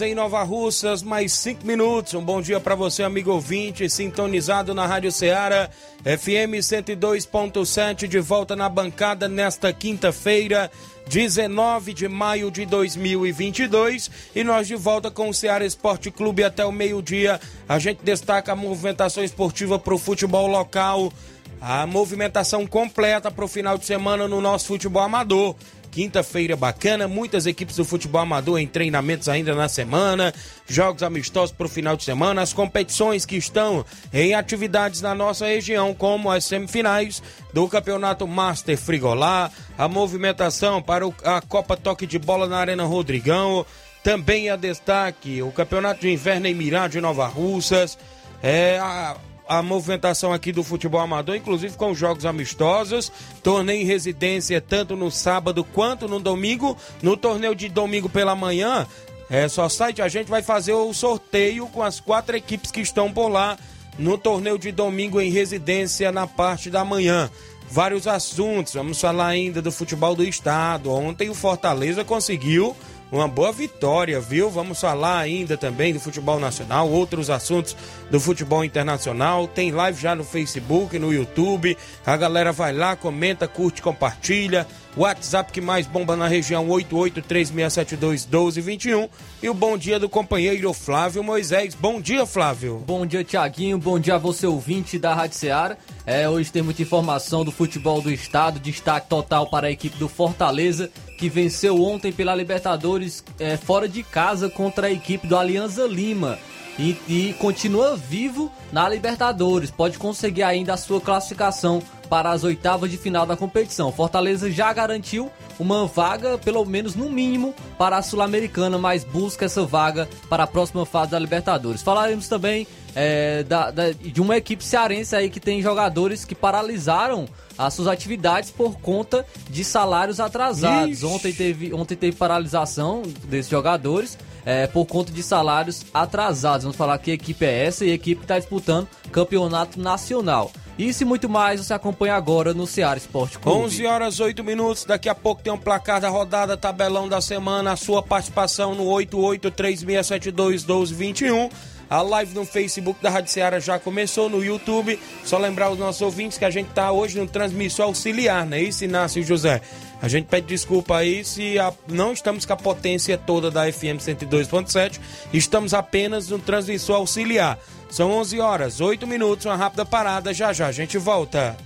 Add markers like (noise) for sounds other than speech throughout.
Em Nova Russas, mais 5 minutos. Um bom dia para você, amigo ouvinte, sintonizado na Rádio Ceará, FM 102.7, de volta na bancada nesta quinta-feira, 19 de maio de 2022. E nós de volta com o Ceará Esporte Clube até o meio-dia. A gente destaca a movimentação esportiva para o futebol local. A movimentação completa para o final de semana no nosso futebol amador. Quinta-feira bacana, muitas equipes do futebol amador em treinamentos ainda na semana, jogos amistosos para o final de semana, as competições que estão em atividades na nossa região, como as semifinais do Campeonato Master Frigolá, a movimentação para a Copa Toque de Bola na Arena Rodrigão, também a destaque o Campeonato de Inverno em Mirade de Nova Russas, é, a a movimentação aqui do futebol amador, inclusive com jogos amistosos, torneio em residência tanto no sábado quanto no domingo. No torneio de domingo pela manhã, é só site, a gente vai fazer o sorteio com as quatro equipes que estão por lá no torneio de domingo em residência na parte da manhã. Vários assuntos, vamos falar ainda do futebol do estado. Ontem o Fortaleza conseguiu uma boa vitória, viu? Vamos falar ainda também do futebol nacional, outros assuntos do futebol internacional. Tem live já no Facebook, no YouTube. A galera vai lá, comenta, curte, compartilha. WhatsApp que mais bomba na região 8836721221 e o bom dia do companheiro Flávio Moisés. Bom dia, Flávio. Bom dia, Tiaguinho. Bom dia a você ouvinte da Rádio Ceará. É, hoje tem muita informação do futebol do estado, destaque total para a equipe do Fortaleza que venceu ontem pela Libertadores é, fora de casa contra a equipe do Alianza Lima. E, e, continua vivo na Libertadores. Pode conseguir ainda a sua classificação para as oitavas de final da competição. Fortaleza já garantiu uma vaga, pelo menos no mínimo, para a Sul-Americana, mas busca essa vaga para a próxima fase da Libertadores. Falaremos também é, da, da, de uma equipe cearense aí que tem jogadores que paralisaram as suas atividades por conta de salários atrasados. Ontem teve, ontem teve paralisação desses jogadores é, por conta de salários atrasados. Vamos falar que equipe é essa e a equipe está disputando campeonato nacional. Isso e muito mais você acompanha agora no Ceará Esporte Clube. 11 horas 8 minutos. Daqui a pouco tem um placar da rodada, tabelão da semana. A sua participação no 8836721221. A live no Facebook da Rádio Ceará já começou, no YouTube. Só lembrar os nossos ouvintes que a gente está hoje no transmissão auxiliar, não é isso, Inácio José? A gente pede desculpa aí se a, não estamos com a potência toda da FM 102.7, estamos apenas no transmissor auxiliar. São 11 horas, 8 minutos, uma rápida parada, já já a gente volta.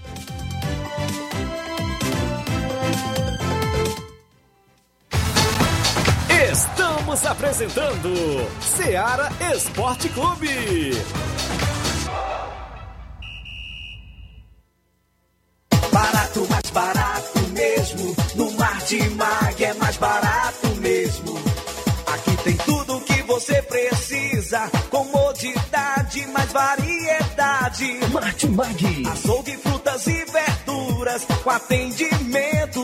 Você precisa. Comodidade, mais variedade. Martimag. Açougue, frutas e verduras. Com atendimento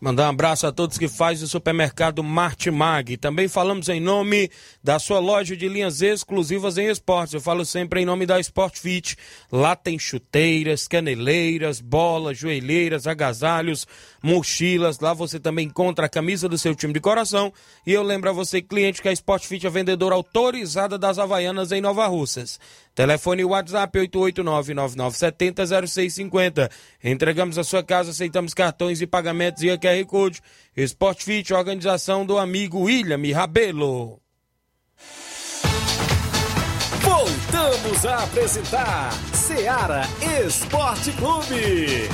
Mandar um abraço a todos que fazem o supermercado Martimag. Também falamos em nome da sua loja de linhas exclusivas em esportes. Eu falo sempre em nome da Sport Fit. Lá tem chuteiras, caneleiras, bolas, joelheiras, agasalhos, mochilas. Lá você também encontra a camisa do seu time de coração. E eu lembro a você, cliente, que a Sport Fit é vendedora autorizada das Havaianas em Nova Russas. Telefone WhatsApp 889-9970-0650. Entregamos a sua casa, aceitamos cartões e pagamentos e QR Code. Sport Fit, organização do amigo William Rabelo. Voltamos a apresentar Seara Esporte Clube.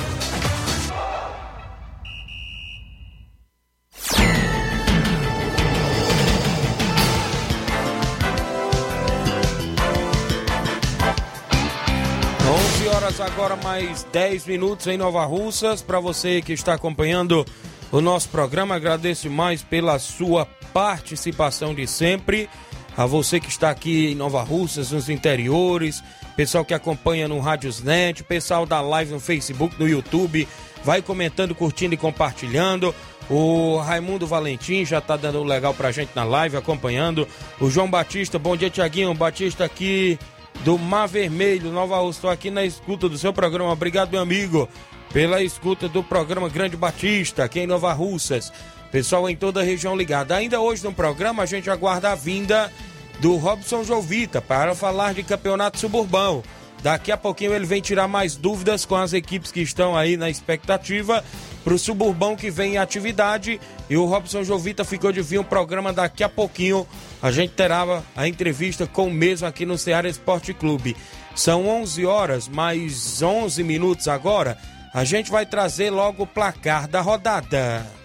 Horas agora mais 10 minutos em Nova Russas. Para você que está acompanhando o nosso programa, agradeço mais pela sua participação de sempre. A você que está aqui em Nova Russas, nos interiores, pessoal que acompanha no Rádiosnet, pessoal da live no Facebook, no YouTube, vai comentando, curtindo e compartilhando. O Raimundo Valentim já tá dando legal pra gente na live, acompanhando. O João Batista, bom dia, Tiaguinho. Batista aqui do Mar Vermelho, Nova Rússia. Aqui na escuta do seu programa. Obrigado, meu amigo, pela escuta do programa Grande Batista, aqui em Nova Russas. Pessoal em toda a região ligada. Ainda hoje no programa a gente aguarda a vinda do Robson Jovita para falar de campeonato suburbão. Daqui a pouquinho ele vem tirar mais dúvidas com as equipes que estão aí na expectativa para o suburbão que vem em atividade. E o Robson Jovita ficou de vir um programa daqui a pouquinho. A gente terá a entrevista com o mesmo aqui no Ceará Esporte Clube. São 11 horas, mais 11 minutos agora. A gente vai trazer logo o placar da rodada.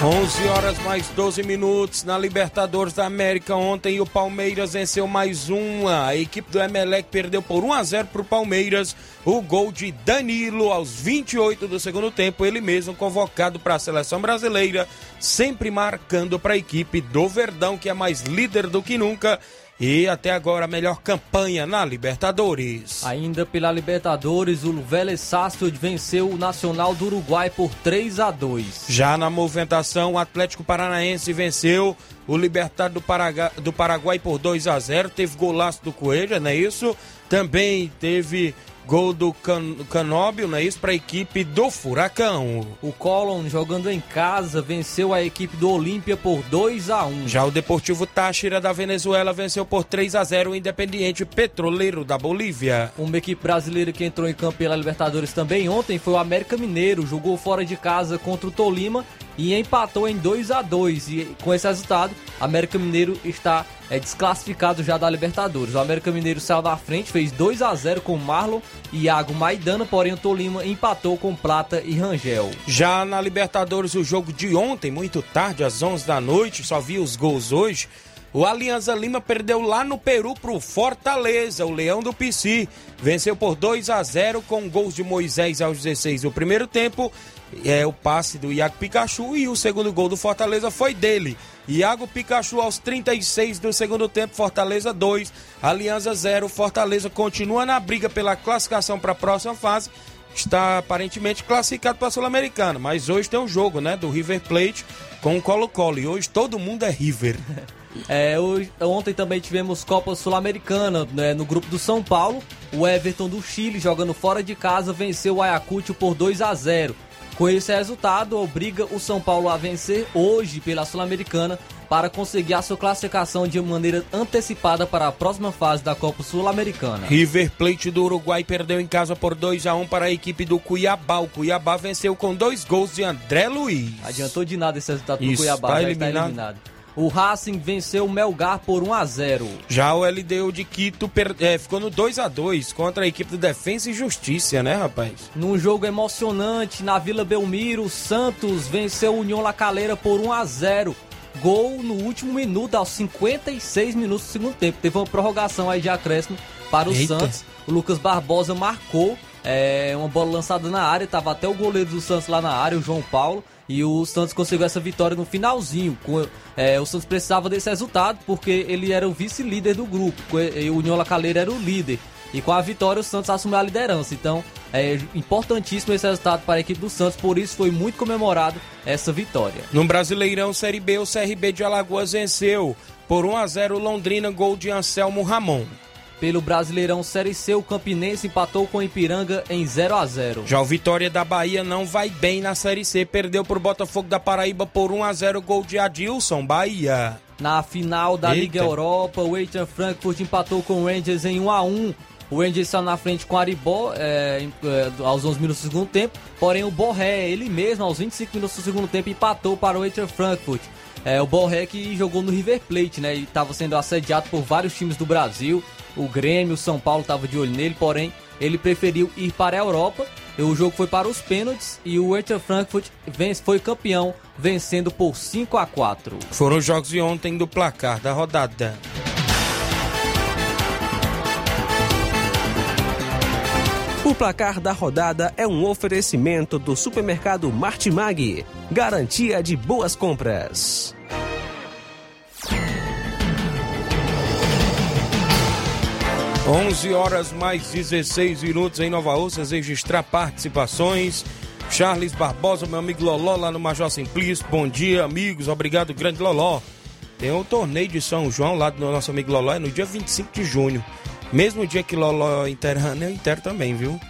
11 horas mais 12 minutos na Libertadores da América. Ontem o Palmeiras venceu mais uma. A equipe do Emelec perdeu por 1 a 0 para o Palmeiras. O gol de Danilo aos 28 do segundo tempo. Ele mesmo convocado para a seleção brasileira, sempre marcando para a equipe do Verdão, que é mais líder do que nunca. E até agora a melhor campanha na Libertadores. Ainda pela Libertadores, o Vélez Sarsfield venceu o Nacional do Uruguai por 3 a 2. Já na movimentação, o Atlético Paranaense venceu o Libertad do, Paraguai, do Paraguai por 2 a 0 Teve golaço do Coelho, não é isso? Também teve gol do Can Canóbio, não é isso? Para a equipe do Furacão. O Colón, jogando em casa, venceu a equipe do Olímpia por 2 a 1 Já o Deportivo Táchira da Venezuela venceu por 3 a 0 o Independiente Petroleiro da Bolívia. Uma equipe brasileira que entrou em campo pela Libertadores também ontem foi o América Mineiro. Jogou fora de casa contra o Tolima e empatou em 2 a 2 E com esse resultado, América Mineiro está é, desclassificado já da Libertadores. O América Mineiro saiu da frente, fez 2 a 0 com Marlon e Iago Maidana, porém o Tolima empatou com Plata e Rangel. Já na Libertadores, o jogo de ontem, muito tarde, às 11 da noite, só vi os gols hoje. O Alianza Lima perdeu lá no Peru pro Fortaleza, o Leão do PC. Venceu por 2 a 0 com gols de Moisés aos 16 do primeiro tempo. É o passe do Iago Pikachu e o segundo gol do Fortaleza foi dele. Iago Pikachu aos 36 do segundo tempo, Fortaleza 2, Aliança 0. Fortaleza continua na briga pela classificação para a próxima fase. Está aparentemente classificado para a Sul-Americana, mas hoje tem um jogo, né, do River Plate com o Colo-Colo e hoje todo mundo é River. (laughs) É, hoje, ontem também tivemos Copa Sul-Americana né, no grupo do São Paulo. O Everton do Chile, jogando fora de casa, venceu o Ayacucho por 2 a 0. Com esse resultado, obriga o São Paulo a vencer hoje pela Sul-Americana para conseguir a sua classificação de maneira antecipada para a próxima fase da Copa Sul-Americana. River Plate do Uruguai perdeu em casa por 2 a 1 para a equipe do Cuiabá. O Cuiabá venceu com dois gols de André Luiz. Adiantou de nada esse resultado do Cuiabá, tá já está eliminado. O Racing venceu o Melgar por 1 a 0. Já o LDU de Quito per- é, ficou no 2 a 2 contra a equipe do Defensa e Justiça, né, rapaz? Num jogo emocionante na Vila Belmiro, o Santos venceu o União La Calera por 1 a 0. Gol no último minuto, aos 56 minutos do segundo tempo. Teve uma prorrogação aí de acréscimo para o Eita. Santos. O Lucas Barbosa marcou é, uma bola lançada na área, tava até o goleiro do Santos lá na área, o João Paulo. E o Santos conseguiu essa vitória no finalzinho. Com, é, o Santos precisava desse resultado porque ele era o vice-líder do grupo. E o União La Calera era o líder. E com a vitória o Santos assumiu a liderança. Então é importantíssimo esse resultado para a equipe do Santos. Por isso foi muito comemorado essa vitória. No Brasileirão Série B, o CRB de Alagoas venceu por 1 a 0 o Londrina, gol de Anselmo Ramon. Pelo Brasileirão Série C, o Campinense empatou com o Ipiranga em 0 a 0 Já o Vitória da Bahia não vai bem na Série C, perdeu pro Botafogo da Paraíba por 1 a 0 gol de Adilson, Bahia. Na final da Eita. Liga Europa, o Eintracht Frankfurt empatou com o Rangers em 1 a 1 O Rangers está na frente com o Aribó é, é, aos 11 minutos do segundo tempo. Porém, o Borré, ele mesmo, aos 25 minutos do segundo tempo, empatou para o Eintracht Frankfurt. É, o Borré que jogou no River Plate, né? E estava sendo assediado por vários times do Brasil. O Grêmio, o São Paulo estava de olho nele, porém, ele preferiu ir para a Europa. E o jogo foi para os pênaltis e o Eintracht Frankfurt vence, foi campeão, vencendo por 5 a 4 Foram os jogos de ontem do placar da rodada. O placar da rodada é um oferecimento do supermercado Martimag. Garantia de boas compras. Onze horas mais 16 minutos em Nova Russas, registrar participações. Charles Barbosa, meu amigo Loló lá no Major Simplício. Bom dia, amigos. Obrigado, grande Loló. Tem um torneio de São João lá do nosso amigo Loló, é no dia 25 de junho. Mesmo dia que Loló enterrando, eu enterro também, viu?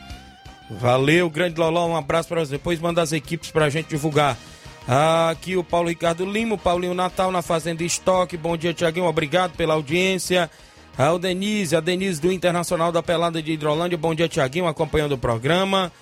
Valeu, grande Loló, um abraço para você. Depois manda as equipes pra gente divulgar. Aqui o Paulo Ricardo Lima, o Paulinho Natal na Fazenda Estoque. Bom dia, Tiaguinho, obrigado pela audiência. Ah, o Denise, a Denise do Internacional da Pelada de Hidrolândia. Bom dia, Tiaguinho, acompanhando o programa.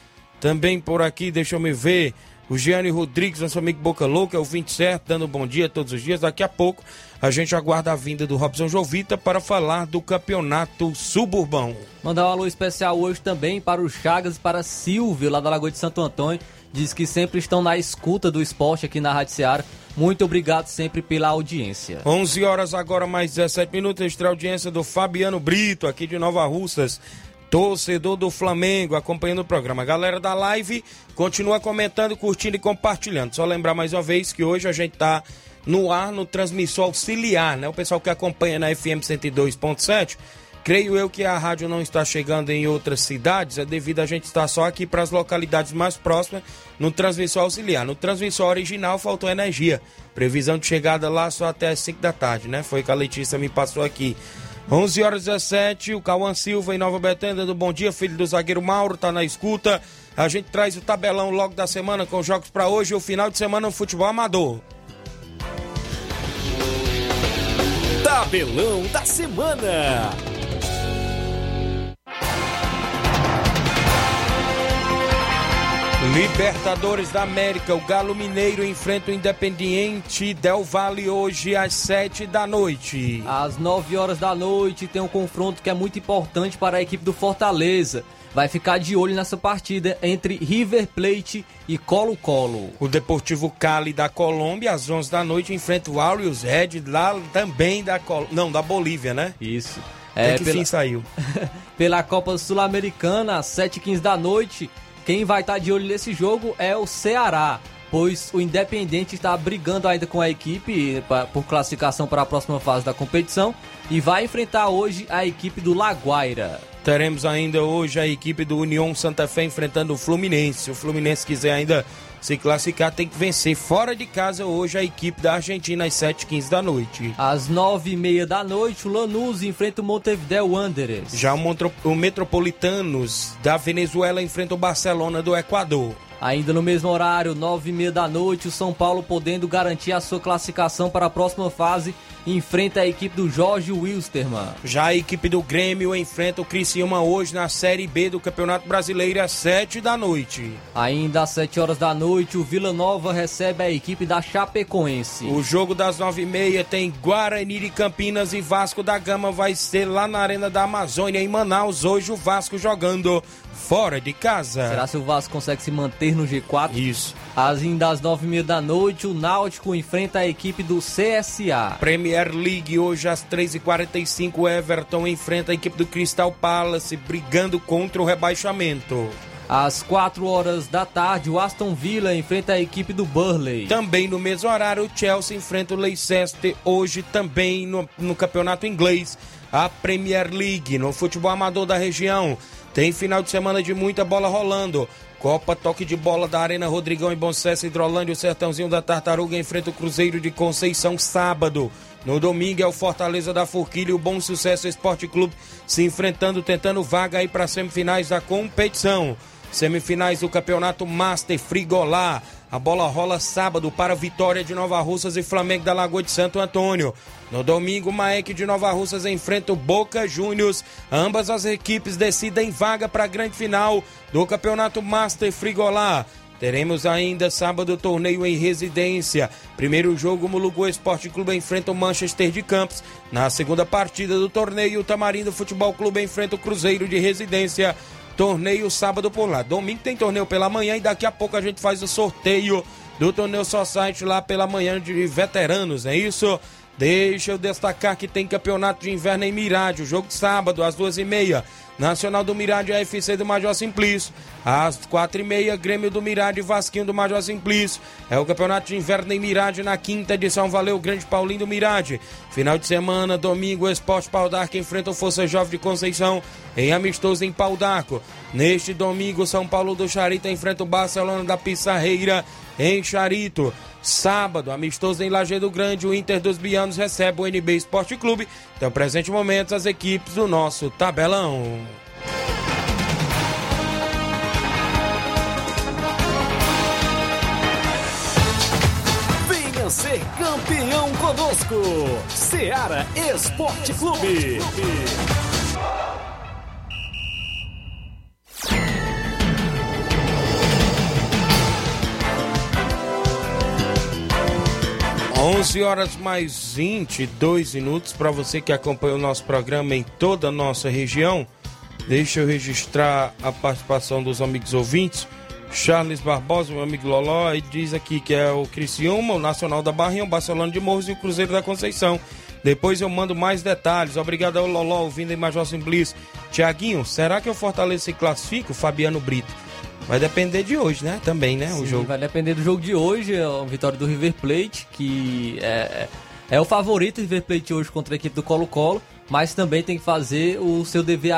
Também por aqui, deixa eu me ver. O Gianni Rodrigues, nosso amigo Boca Louca, é o 27, dando bom dia todos os dias. Daqui a pouco a gente aguarda a vinda do Robson Jovita para falar do campeonato suburbão. Mandar um alô especial hoje também para o Chagas e para Silvio, lá da Lagoa de Santo Antônio. Diz que sempre estão na escuta do esporte aqui na Rádio Seara. Muito obrigado sempre pela audiência. 11 horas agora, mais 17 minutos. Extra audiência do Fabiano Brito, aqui de Nova Russas. Torcedor do Flamengo, acompanhando o programa. Galera da live, continua comentando, curtindo e compartilhando. Só lembrar mais uma vez que hoje a gente tá no ar, no transmissor auxiliar, né? O pessoal que acompanha na FM 102.7. Creio eu que a rádio não está chegando em outras cidades, é devido a gente estar só aqui para as localidades mais próximas no transmissor auxiliar. No transmissor original faltou energia. Previsão de chegada lá só até as 5 da tarde, né? Foi que a Letícia me passou aqui. 11 horas 17, o Cauã Silva em Nova Betânia do Bom Dia, filho do zagueiro Mauro, tá na escuta. A gente traz o tabelão logo da semana com os jogos para hoje e o final de semana no futebol amador. Tabelão da semana. Libertadores da América, o Galo Mineiro enfrenta o Independiente Del Valle hoje às 7 da noite. Às 9 horas da noite tem um confronto que é muito importante para a equipe do Fortaleza. Vai ficar de olho nessa partida entre River Plate e Colo-Colo. O Deportivo Cali da Colômbia, às 11 da noite, enfrenta o Aureus Red, lá também da Col... não, da Bolívia, né? Isso. Até É, que pela, fim saiu. (laughs) pela Copa Sul-Americana, às 7h15 da noite, quem vai estar de olho nesse jogo é o Ceará. Pois o Independente está brigando ainda com a equipe por classificação para a próxima fase da competição e vai enfrentar hoje a equipe do Laguaira. Teremos ainda hoje a equipe do União Santa Fé enfrentando o Fluminense. Se o Fluminense quiser ainda se classificar, tem que vencer fora de casa hoje a equipe da Argentina às 7h15 da noite. Às 9h30 da noite, o Lanús enfrenta o Montevideo Wanderers. Já o, Montro- o Metropolitanos da Venezuela enfrenta o Barcelona do Equador. Ainda no mesmo horário, 9h30 da noite, o São Paulo podendo garantir a sua classificação para a próxima fase, enfrenta a equipe do Jorge Wilstermann. Já a equipe do Grêmio enfrenta o Criciúma Criciúma hoje na Série B do Campeonato Brasileiro às 7 da noite. Ainda às 7 horas da noite, o Vila Nova recebe a equipe da Chapecoense. O jogo das 9h30 tem Guarani de Campinas e Vasco da Gama vai ser lá na Arena da Amazônia em Manaus. Hoje o Vasco jogando fora de casa. Será se o Vasco consegue se manter no G4? Isso. Ainda às 9h30 da noite, o Náutico enfrenta a equipe do CSA. Premier League hoje às 3h45, Everton enfrenta a equipe do Crystal Palace brigando contra o rebaixamento. Às 4 horas da tarde, o Aston Villa enfrenta a equipe do Burley. Também no mesmo horário, o Chelsea enfrenta o Leicester. Hoje também no, no campeonato inglês, a Premier League. No futebol amador da região, tem final de semana de muita bola rolando. Copa Toque de Bola da Arena Rodrigão em Bom Sucesso, Hidrolândia, o Sertãozinho da Tartaruga enfrenta o Cruzeiro de Conceição sábado. No domingo é o Fortaleza da Forquilha e o Bom Sucesso Esporte Clube se enfrentando, tentando vaga aí para semifinais da competição. Semifinais do Campeonato Master Frigolá. A bola rola sábado para Vitória de Nova Russas e Flamengo da Lagoa de Santo Antônio. No domingo, Maek de Nova Russas enfrenta o Boca Juniors. Ambas as equipes decidem vaga para a grande final do Campeonato Master Frigolá. Teremos ainda sábado torneio em residência. Primeiro jogo, Mulugu Esporte Clube enfrenta o Manchester de Campos. Na segunda partida do torneio, o Tamarindo Futebol Clube enfrenta o Cruzeiro de residência. Torneio sábado por lá. Domingo tem torneio pela manhã e daqui a pouco a gente faz o sorteio do torneio Society lá pela manhã de veteranos, é isso? Deixa eu destacar que tem campeonato de inverno em Mirade, o jogo de sábado às duas e meia. Nacional do Mirade AFC do Major Simplício. Às quatro e meia, Grêmio do Mirade Vasquinho do Major Simplício. É o campeonato de inverno em Mirade na quinta edição. Valeu, Grande Paulinho do Mirade. Final de semana, domingo, Esporte Pau d'Arco enfrenta o Força Jovem de Conceição em amistoso em Pau d'Arco. Neste domingo, São Paulo do Charito enfrenta o Barcelona da Pissarreira em Charito. Sábado, amistoso em Lajeado Grande, o Inter dos Bianos recebe o NB Esporte Clube. Então, presente momento, as equipes do nosso tabelão. Venha ser campeão conosco. Seara Esporte Clube. 11 horas mais 22 minutos para você que acompanha o nosso programa em toda a nossa região. Deixa eu registrar a participação dos amigos ouvintes. Charles Barbosa, meu amigo Loló, e diz aqui que é o Criciúma, o Nacional da Barrinha, o Barcelona de Morros e o Cruzeiro da Conceição. Depois eu mando mais detalhes. Obrigado ao Loló, ouvindo em Major Simplice. Tiaguinho, será que o Fortaleza se classifica? O Fabiano Brito. Vai depender de hoje, né? Também, né? Sim, o jogo. Vai depender do jogo de hoje, é a vitória do River Plate, que é, é o favorito River Plate hoje contra a equipe do Colo-Colo, mas também tem que fazer o seu dever,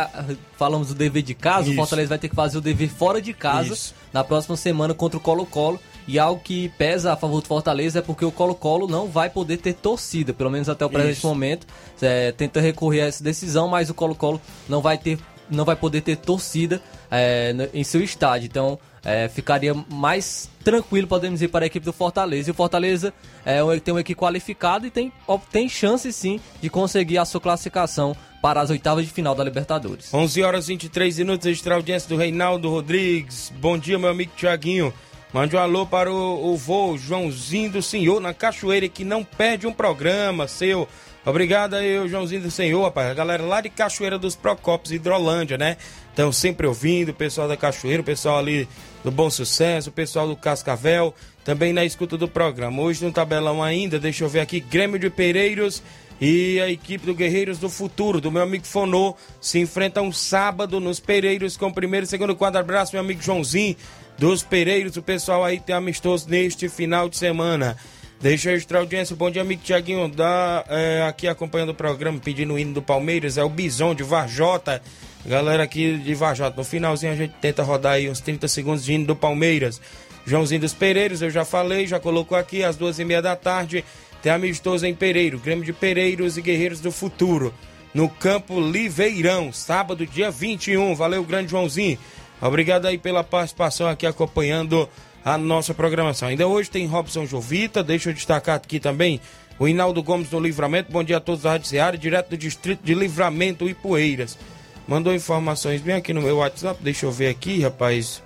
falamos do dever de casa, Isso. o Fortaleza vai ter que fazer o dever fora de casa Isso. na próxima semana contra o Colo-Colo. E algo que pesa a favor do Fortaleza é porque o Colo-Colo não vai poder ter torcida, pelo menos até o presente Isso. momento. É, tenta recorrer a essa decisão, mas o Colo-Colo não vai ter não vai poder ter torcida é, em seu estádio. Então é, ficaria mais tranquilo, podemos dizer, para a equipe do Fortaleza. E o Fortaleza é, um- tem uma equipe qualificada e tem, tem chance sim de conseguir a sua classificação para as oitavas de final da Libertadores. 11 horas e 23 minutos, extra audiência do Reinaldo Rodrigues. Bom dia, meu amigo Tiaguinho. Mande um alô para o, o vô Joãozinho do Senhor na Cachoeira, que não perde um programa seu. Obrigado aí, o Joãozinho do Senhor, rapaz. A galera lá de Cachoeira dos Procópios, Hidrolândia, né? Estão sempre ouvindo, o pessoal da Cachoeira, o pessoal ali do Bom Sucesso, o pessoal do Cascavel, também na escuta do programa. Hoje no tabelão ainda, deixa eu ver aqui, Grêmio de Pereiros e a equipe do Guerreiros do Futuro, do meu amigo Fonô, se enfrentam sábado nos Pereiros com o primeiro e segundo quadro. Abraço, meu amigo Joãozinho dos Pereiros. O pessoal aí tem amistoso neste final de semana. Deixa eu registrar a audiência. Bom dia, amigo Tiaguinho. Da, é, aqui acompanhando o programa, pedindo o hino do Palmeiras. É o Bison de Varjota. Galera aqui de Varjota. No finalzinho a gente tenta rodar aí uns 30 segundos de hino do Palmeiras. Joãozinho dos Pereiros, eu já falei, já colocou aqui às duas e meia da tarde. Tem amistoso em Pereiro, Grêmio de Pereiros e Guerreiros do Futuro. No campo Liveirão, sábado, dia 21. Valeu, grande Joãozinho. Obrigado aí pela participação aqui acompanhando a nossa programação. Ainda hoje tem Robson Jovita, deixa eu destacar aqui também o Hinaldo Gomes do Livramento. Bom dia a todos da Rádio Seara, direto do distrito de Livramento e Poeiras. mandou informações bem aqui no meu WhatsApp. Deixa eu ver aqui, rapaz.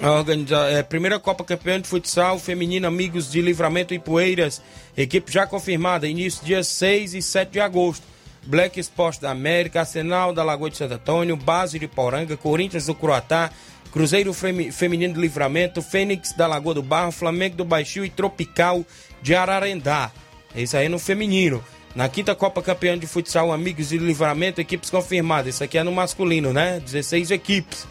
A organiza... é, primeira Copa Campeã de Futsal Feminino Amigos de Livramento e Poeiras. Equipe já confirmada. Início dias 6 e 7 de agosto. Black Sport da América, Arsenal da Lagoa de Santo Antônio, Base de Poranga, Corinthians do Croatá, Cruzeiro Feminino de Livramento, Fênix da Lagoa do Barro, Flamengo do Baixio e Tropical de Ararendá. É isso aí no feminino. Na quinta Copa Campeã de Futsal Amigos de Livramento, equipes confirmadas. Isso aqui é no masculino, né? 16 equipes.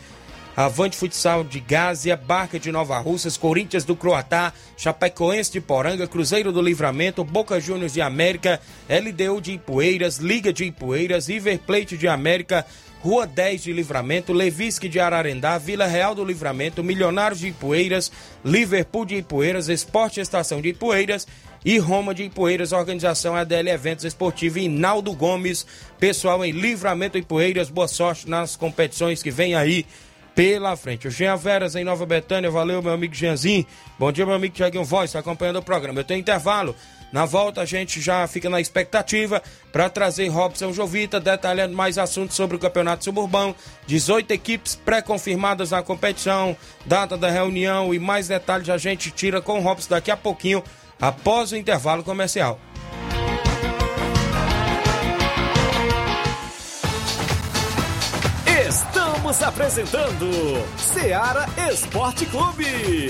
Avante Futsal de Gásia, Barca de Nova Russas, Corinthians do Croatá, Chapecoense de Poranga, Cruzeiro do Livramento, Boca Juniors de América, LDU de Ipueiras, Liga de Ipueiras, River Plate de América, Rua 10 de Livramento, Levisque de Ararendá, Vila Real do Livramento, Milionários de Ipueiras, Liverpool de Ipueiras, Esporte Estação de Ipueiras e Roma de Ipueiras, organização ADL Eventos Esportivos e Naldo Gomes, pessoal em Livramento Ipueiras, boa sorte nas competições que vem aí pela frente. O Jean Veras em Nova Betânia, valeu meu amigo Jeanzinho. Bom dia, meu amigo Tiaguinho Voz, acompanhando o programa. Eu tenho intervalo. Na volta a gente já fica na expectativa para trazer Robson Jovita detalhando mais assuntos sobre o Campeonato Suburbão. 18 equipes pré-confirmadas na competição, data da reunião e mais detalhes a gente tira com o Robson daqui a pouquinho, após o intervalo comercial. Estamos apresentando Seara Esporte Clube.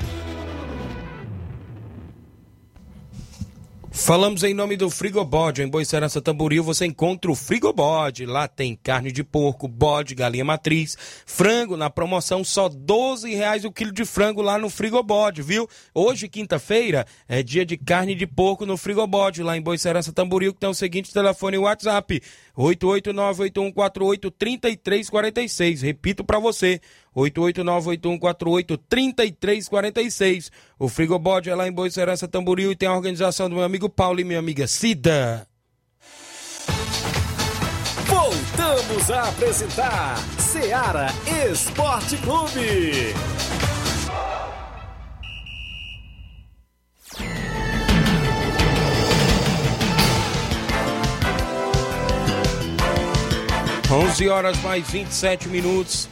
Falamos em nome do Frigobode. Em Boicerança Tamboril você encontra o Frigobode. Lá tem carne de porco, bode, galinha matriz, frango na promoção, só 12 reais o quilo de frango lá no Frigobode, viu? Hoje, quinta-feira, é dia de carne de porco no Frigobode, lá em Boicerança Tamboril, que tem o seguinte telefone e WhatsApp, 889-8148-3346. Repito para você, 889-8148-3346. O Frigobode é lá em Boicerança Tamboril e tem a organização do meu amigo Paulo e minha amiga Cida. Voltamos a apresentar Seara Esporte Clube. 11 horas mais 27 minutos.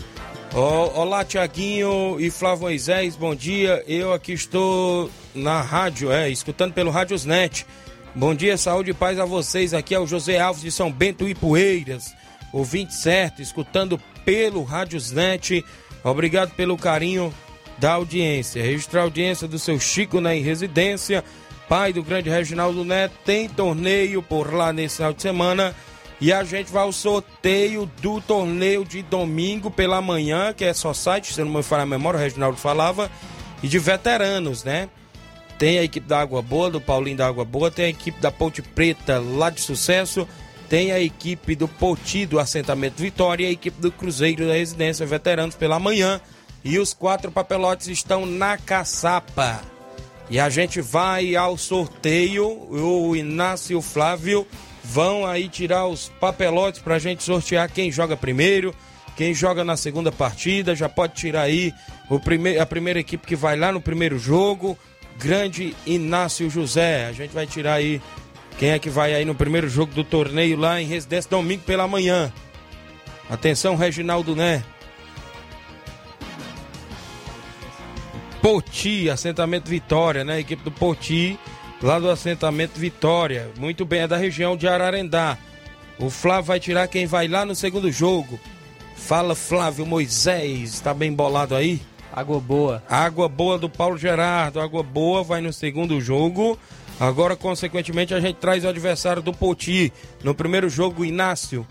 olá, Tiaguinho e Flávio Moisés, bom dia. Eu aqui estou na rádio, é, escutando pelo Rádiosnet. Bom dia, saúde e paz a vocês. Aqui é o José Alves de São Bento e Poeiras, ouvinte certo, escutando pelo Rádiosnet. Obrigado pelo carinho da audiência. Registrar a audiência do seu Chico na residência, pai do grande Reginaldo Neto. Tem torneio por lá nesse final de semana e a gente vai ao sorteio do torneio de domingo pela manhã, que é só site, se não me falha a memória, o Reginaldo falava, e de veteranos, né? Tem a equipe da Água Boa, do Paulinho da Água Boa, tem a equipe da Ponte Preta lá de sucesso, tem a equipe do Poti do Assentamento Vitória e a equipe do Cruzeiro da Residência Veteranos pela manhã. E os quatro papelotes estão na caçapa. E a gente vai ao sorteio, o Inácio Flávio vão aí tirar os papelotes para a gente sortear quem joga primeiro, quem joga na segunda partida, já pode tirar aí o primeir, a primeira equipe que vai lá no primeiro jogo, grande Inácio José. A gente vai tirar aí quem é que vai aí no primeiro jogo do torneio lá em Residência domingo pela manhã. Atenção, Reginaldo Né. Poti, assentamento Vitória, né? equipe do Poti lá do assentamento Vitória. Muito bem, é da região de Ararendá. O Flávio vai tirar quem vai lá no segundo jogo. Fala Flávio Moisés, tá bem bolado aí? Água boa. Água boa do Paulo Gerardo. Água boa vai no segundo jogo. Agora, consequentemente, a gente traz o adversário do Poti. No primeiro jogo, Inácio.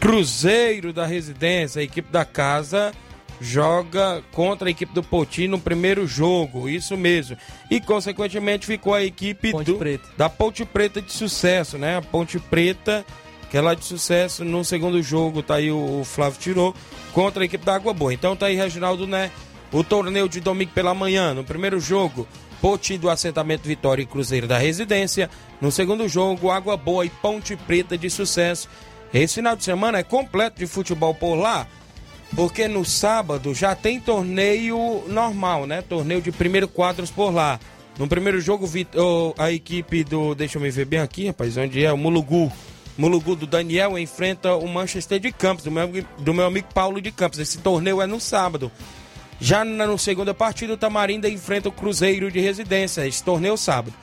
Cruzeiro da residência, a equipe da casa joga contra a equipe do Poti no primeiro jogo, isso mesmo. E consequentemente ficou a equipe Ponte do, Preta. da Ponte Preta de sucesso, né? A Ponte Preta, que é lá de sucesso, no segundo jogo, tá aí o, o Flávio tirou, contra a equipe da Água Boa. Então tá aí, Reginaldo, né? O torneio de domingo pela manhã, no primeiro jogo, Poti do assentamento Vitória e Cruzeiro da Residência. No segundo jogo, Água Boa e Ponte Preta de sucesso. Esse final de semana é completo de futebol por lá, porque no sábado já tem torneio normal, né? Torneio de primeiro quadros por lá. No primeiro jogo, a equipe do. Deixa eu me ver bem aqui, rapaz, onde é? O Mulugu. Mulugu do Daniel enfrenta o Manchester de Campos, do meu, do meu amigo Paulo de Campos. Esse torneio é no sábado. Já na segunda partida, o Tamarinda enfrenta o Cruzeiro de Residência. Esse torneio sábado.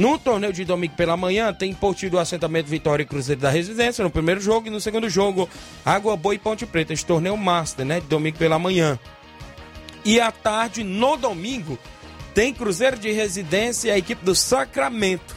No torneio de domingo pela manhã, tem Porto do assentamento Vitória e Cruzeiro da Residência no primeiro jogo. E no segundo jogo, Água Boa e Ponte Preta. Esse torneio Master, né? De domingo pela manhã. E à tarde, no domingo, tem Cruzeiro de Residência e a equipe do Sacramento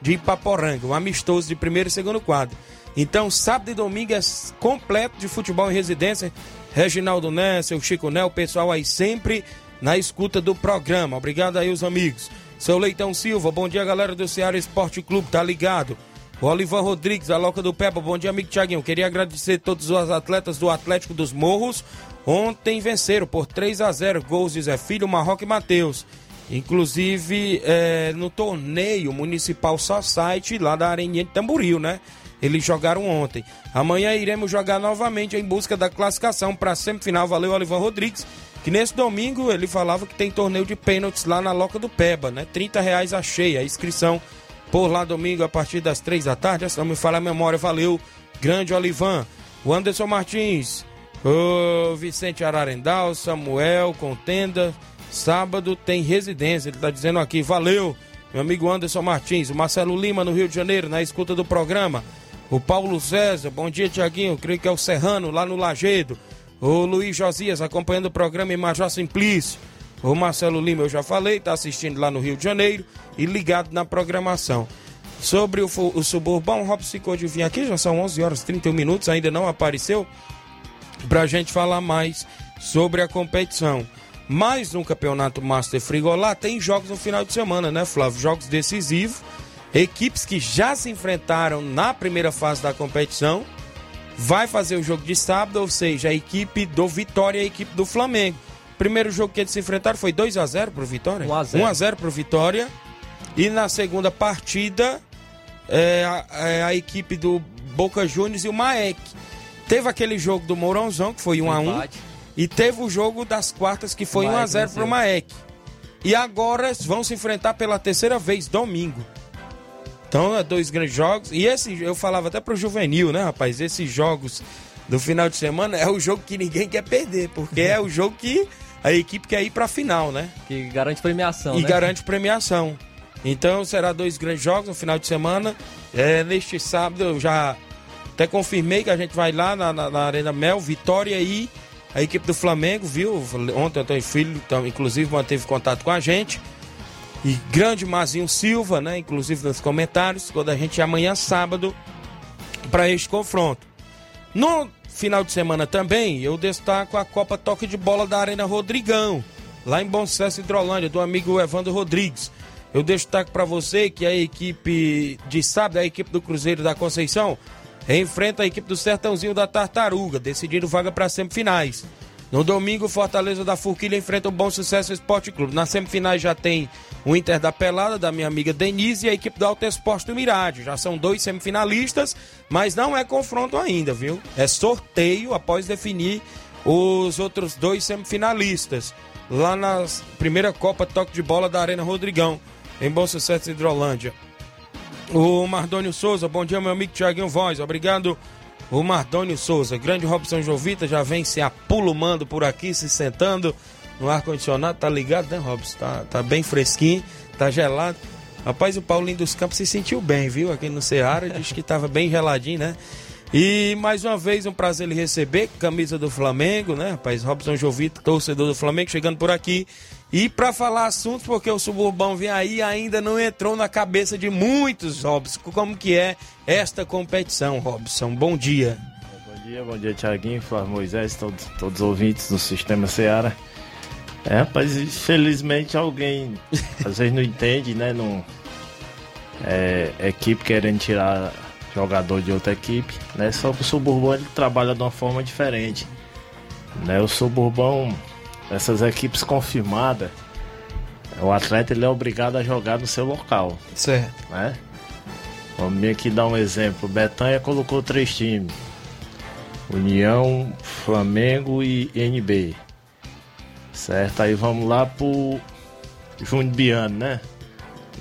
de Ipaporanga, um amistoso de primeiro e segundo quadro. Então, sábado e domingo é completo de futebol em residência. Reginaldo Nessa, o Chico Né, o pessoal aí sempre na escuta do programa. Obrigado aí, os amigos. Seu Leitão Silva, bom dia, galera do Ceará Esporte Clube, tá ligado? O Olivan Rodrigues, a Loca do Peba, bom dia, amigo Tiaguinho. Queria agradecer todos os atletas do Atlético dos Morros. Ontem venceram por 3 a 0 gols de Zé Filho, Marroca e Matheus. Inclusive é, no torneio municipal Society lá da Areninha de Tamboril, né? Eles jogaram ontem. Amanhã iremos jogar novamente em busca da classificação para a semifinal. Valeu, Olivan Rodrigues. Que nesse domingo ele falava que tem torneio de pênaltis lá na Loca do Peba, né? 30 reais a cheia, a inscrição por lá domingo a partir das três da tarde. Se não me falha a memória, valeu. Grande Olivan. O Anderson Martins, o Vicente Ararendal, Samuel, Contenda. Sábado tem residência. Ele está dizendo aqui, valeu. Meu amigo Anderson Martins, o Marcelo Lima no Rio de Janeiro, na escuta do programa. O Paulo César, bom dia, Tiaguinho. Creio que é o Serrano, lá no Lagedo. O Luiz Josias acompanhando o programa em Major Simplício. O Marcelo Lima, eu já falei, está assistindo lá no Rio de Janeiro e ligado na programação. Sobre o, o suburbão, Robson ficou de vir aqui, já são 11 horas e 31 minutos, ainda não apareceu, para a gente falar mais sobre a competição. Mas no Campeonato Master Frigolá tem jogos no final de semana, né, Flávio? Jogos decisivos. Equipes que já se enfrentaram na primeira fase da competição vai fazer o jogo de sábado, ou seja, a equipe do Vitória e a equipe do Flamengo. Primeiro jogo que eles se enfrentaram foi 2 a 0 pro Vitória? 1 a 0. 1 a 0 pro Vitória. E na segunda partida, é, a, é a equipe do Boca Juniors e o Maek. Teve aquele jogo do Mourãozão, que foi 1 a 1 Empate. e teve o jogo das quartas, que foi O 1 a Maek 0 venceu. pro Maek. E agora vão se enfrentar pela terceira vez, domingo. Então, é dois grandes jogos. E esse, eu falava até pro juvenil, né, rapaz? Esses jogos do final de semana é o jogo que ninguém quer perder, porque é o (laughs) jogo que a equipe quer ir pra final, né? Que garante premiação, e né? garante premiação. Então será dois grandes jogos no final de semana. É, neste sábado eu já até confirmei que a gente vai lá na, na- na Arena Mel, Vitória e a equipe do Flamengo, viu? Ontem o Antônio Filho, então, inclusive, manteve contato com a gente. E grande Mazinho Silva, né? Inclusive nos comentários, quando a gente amanhã, sábado, para este confronto. No final de semana também, eu destaco a Copa Toque de Bola da Arena Rodrigão, lá em Bom Sucesso, Hidrolândia, do amigo Evandro Rodrigues. Eu destaco para você que a equipe de sábado, a equipe do Cruzeiro da Conceição, enfrenta a equipe do Sertãozinho da Tartaruga, decidindo vaga para semifinais. No domingo, Fortaleza da Forquilha enfrenta o Bom Sucesso Esporte Clube. Nas semifinais já tem o Inter da Pelada, da minha amiga Denise, e a equipe do Alto Esporte do Mirade. Já são dois semifinalistas, mas não é confronto ainda, viu? É sorteio após definir os outros dois semifinalistas. Lá na primeira Copa Toque de Bola da Arena Rodrigão, em Bom Sucesso Hidrolândia. O Mardônio Souza, bom dia, meu amigo Tiaguinho Voz. Obrigado, o Mardônio Souza. Grande Robson Jovita já vem se apulumando por aqui, se sentando no ar-condicionado. Tá ligado, né, Robson? Tá, tá bem fresquinho, tá gelado. Rapaz, o Paulinho dos Campos se sentiu bem, viu? Aqui no Ceará, diz que tava bem geladinho, né? E mais uma vez, um prazer ele receber, camisa do Flamengo, né, rapaz? Robson Jovito, torcedor do Flamengo, chegando por aqui. E para falar assuntos, porque o Suburbão vem aí, ainda não entrou na cabeça de muitos, Robson, como que é esta competição, Robson. Bom dia. Bom dia, bom dia, Tiaguinho, Flávio Moisés, todos, todos os ouvintes do Sistema Seara. É, rapaz, infelizmente alguém (laughs) às vezes não entende, né? Não, é, equipe querendo tirar jogador de outra equipe, né? Só que o Suburbão ele trabalha de uma forma diferente. Né? O Suburbão, essas equipes confirmadas, o atleta ele é obrigado a jogar no seu local. Certo. Né? Vamos aqui dar um exemplo. Betanha colocou três times. União, Flamengo e NB. Certo? Aí vamos lá pro Júnior Biano, né?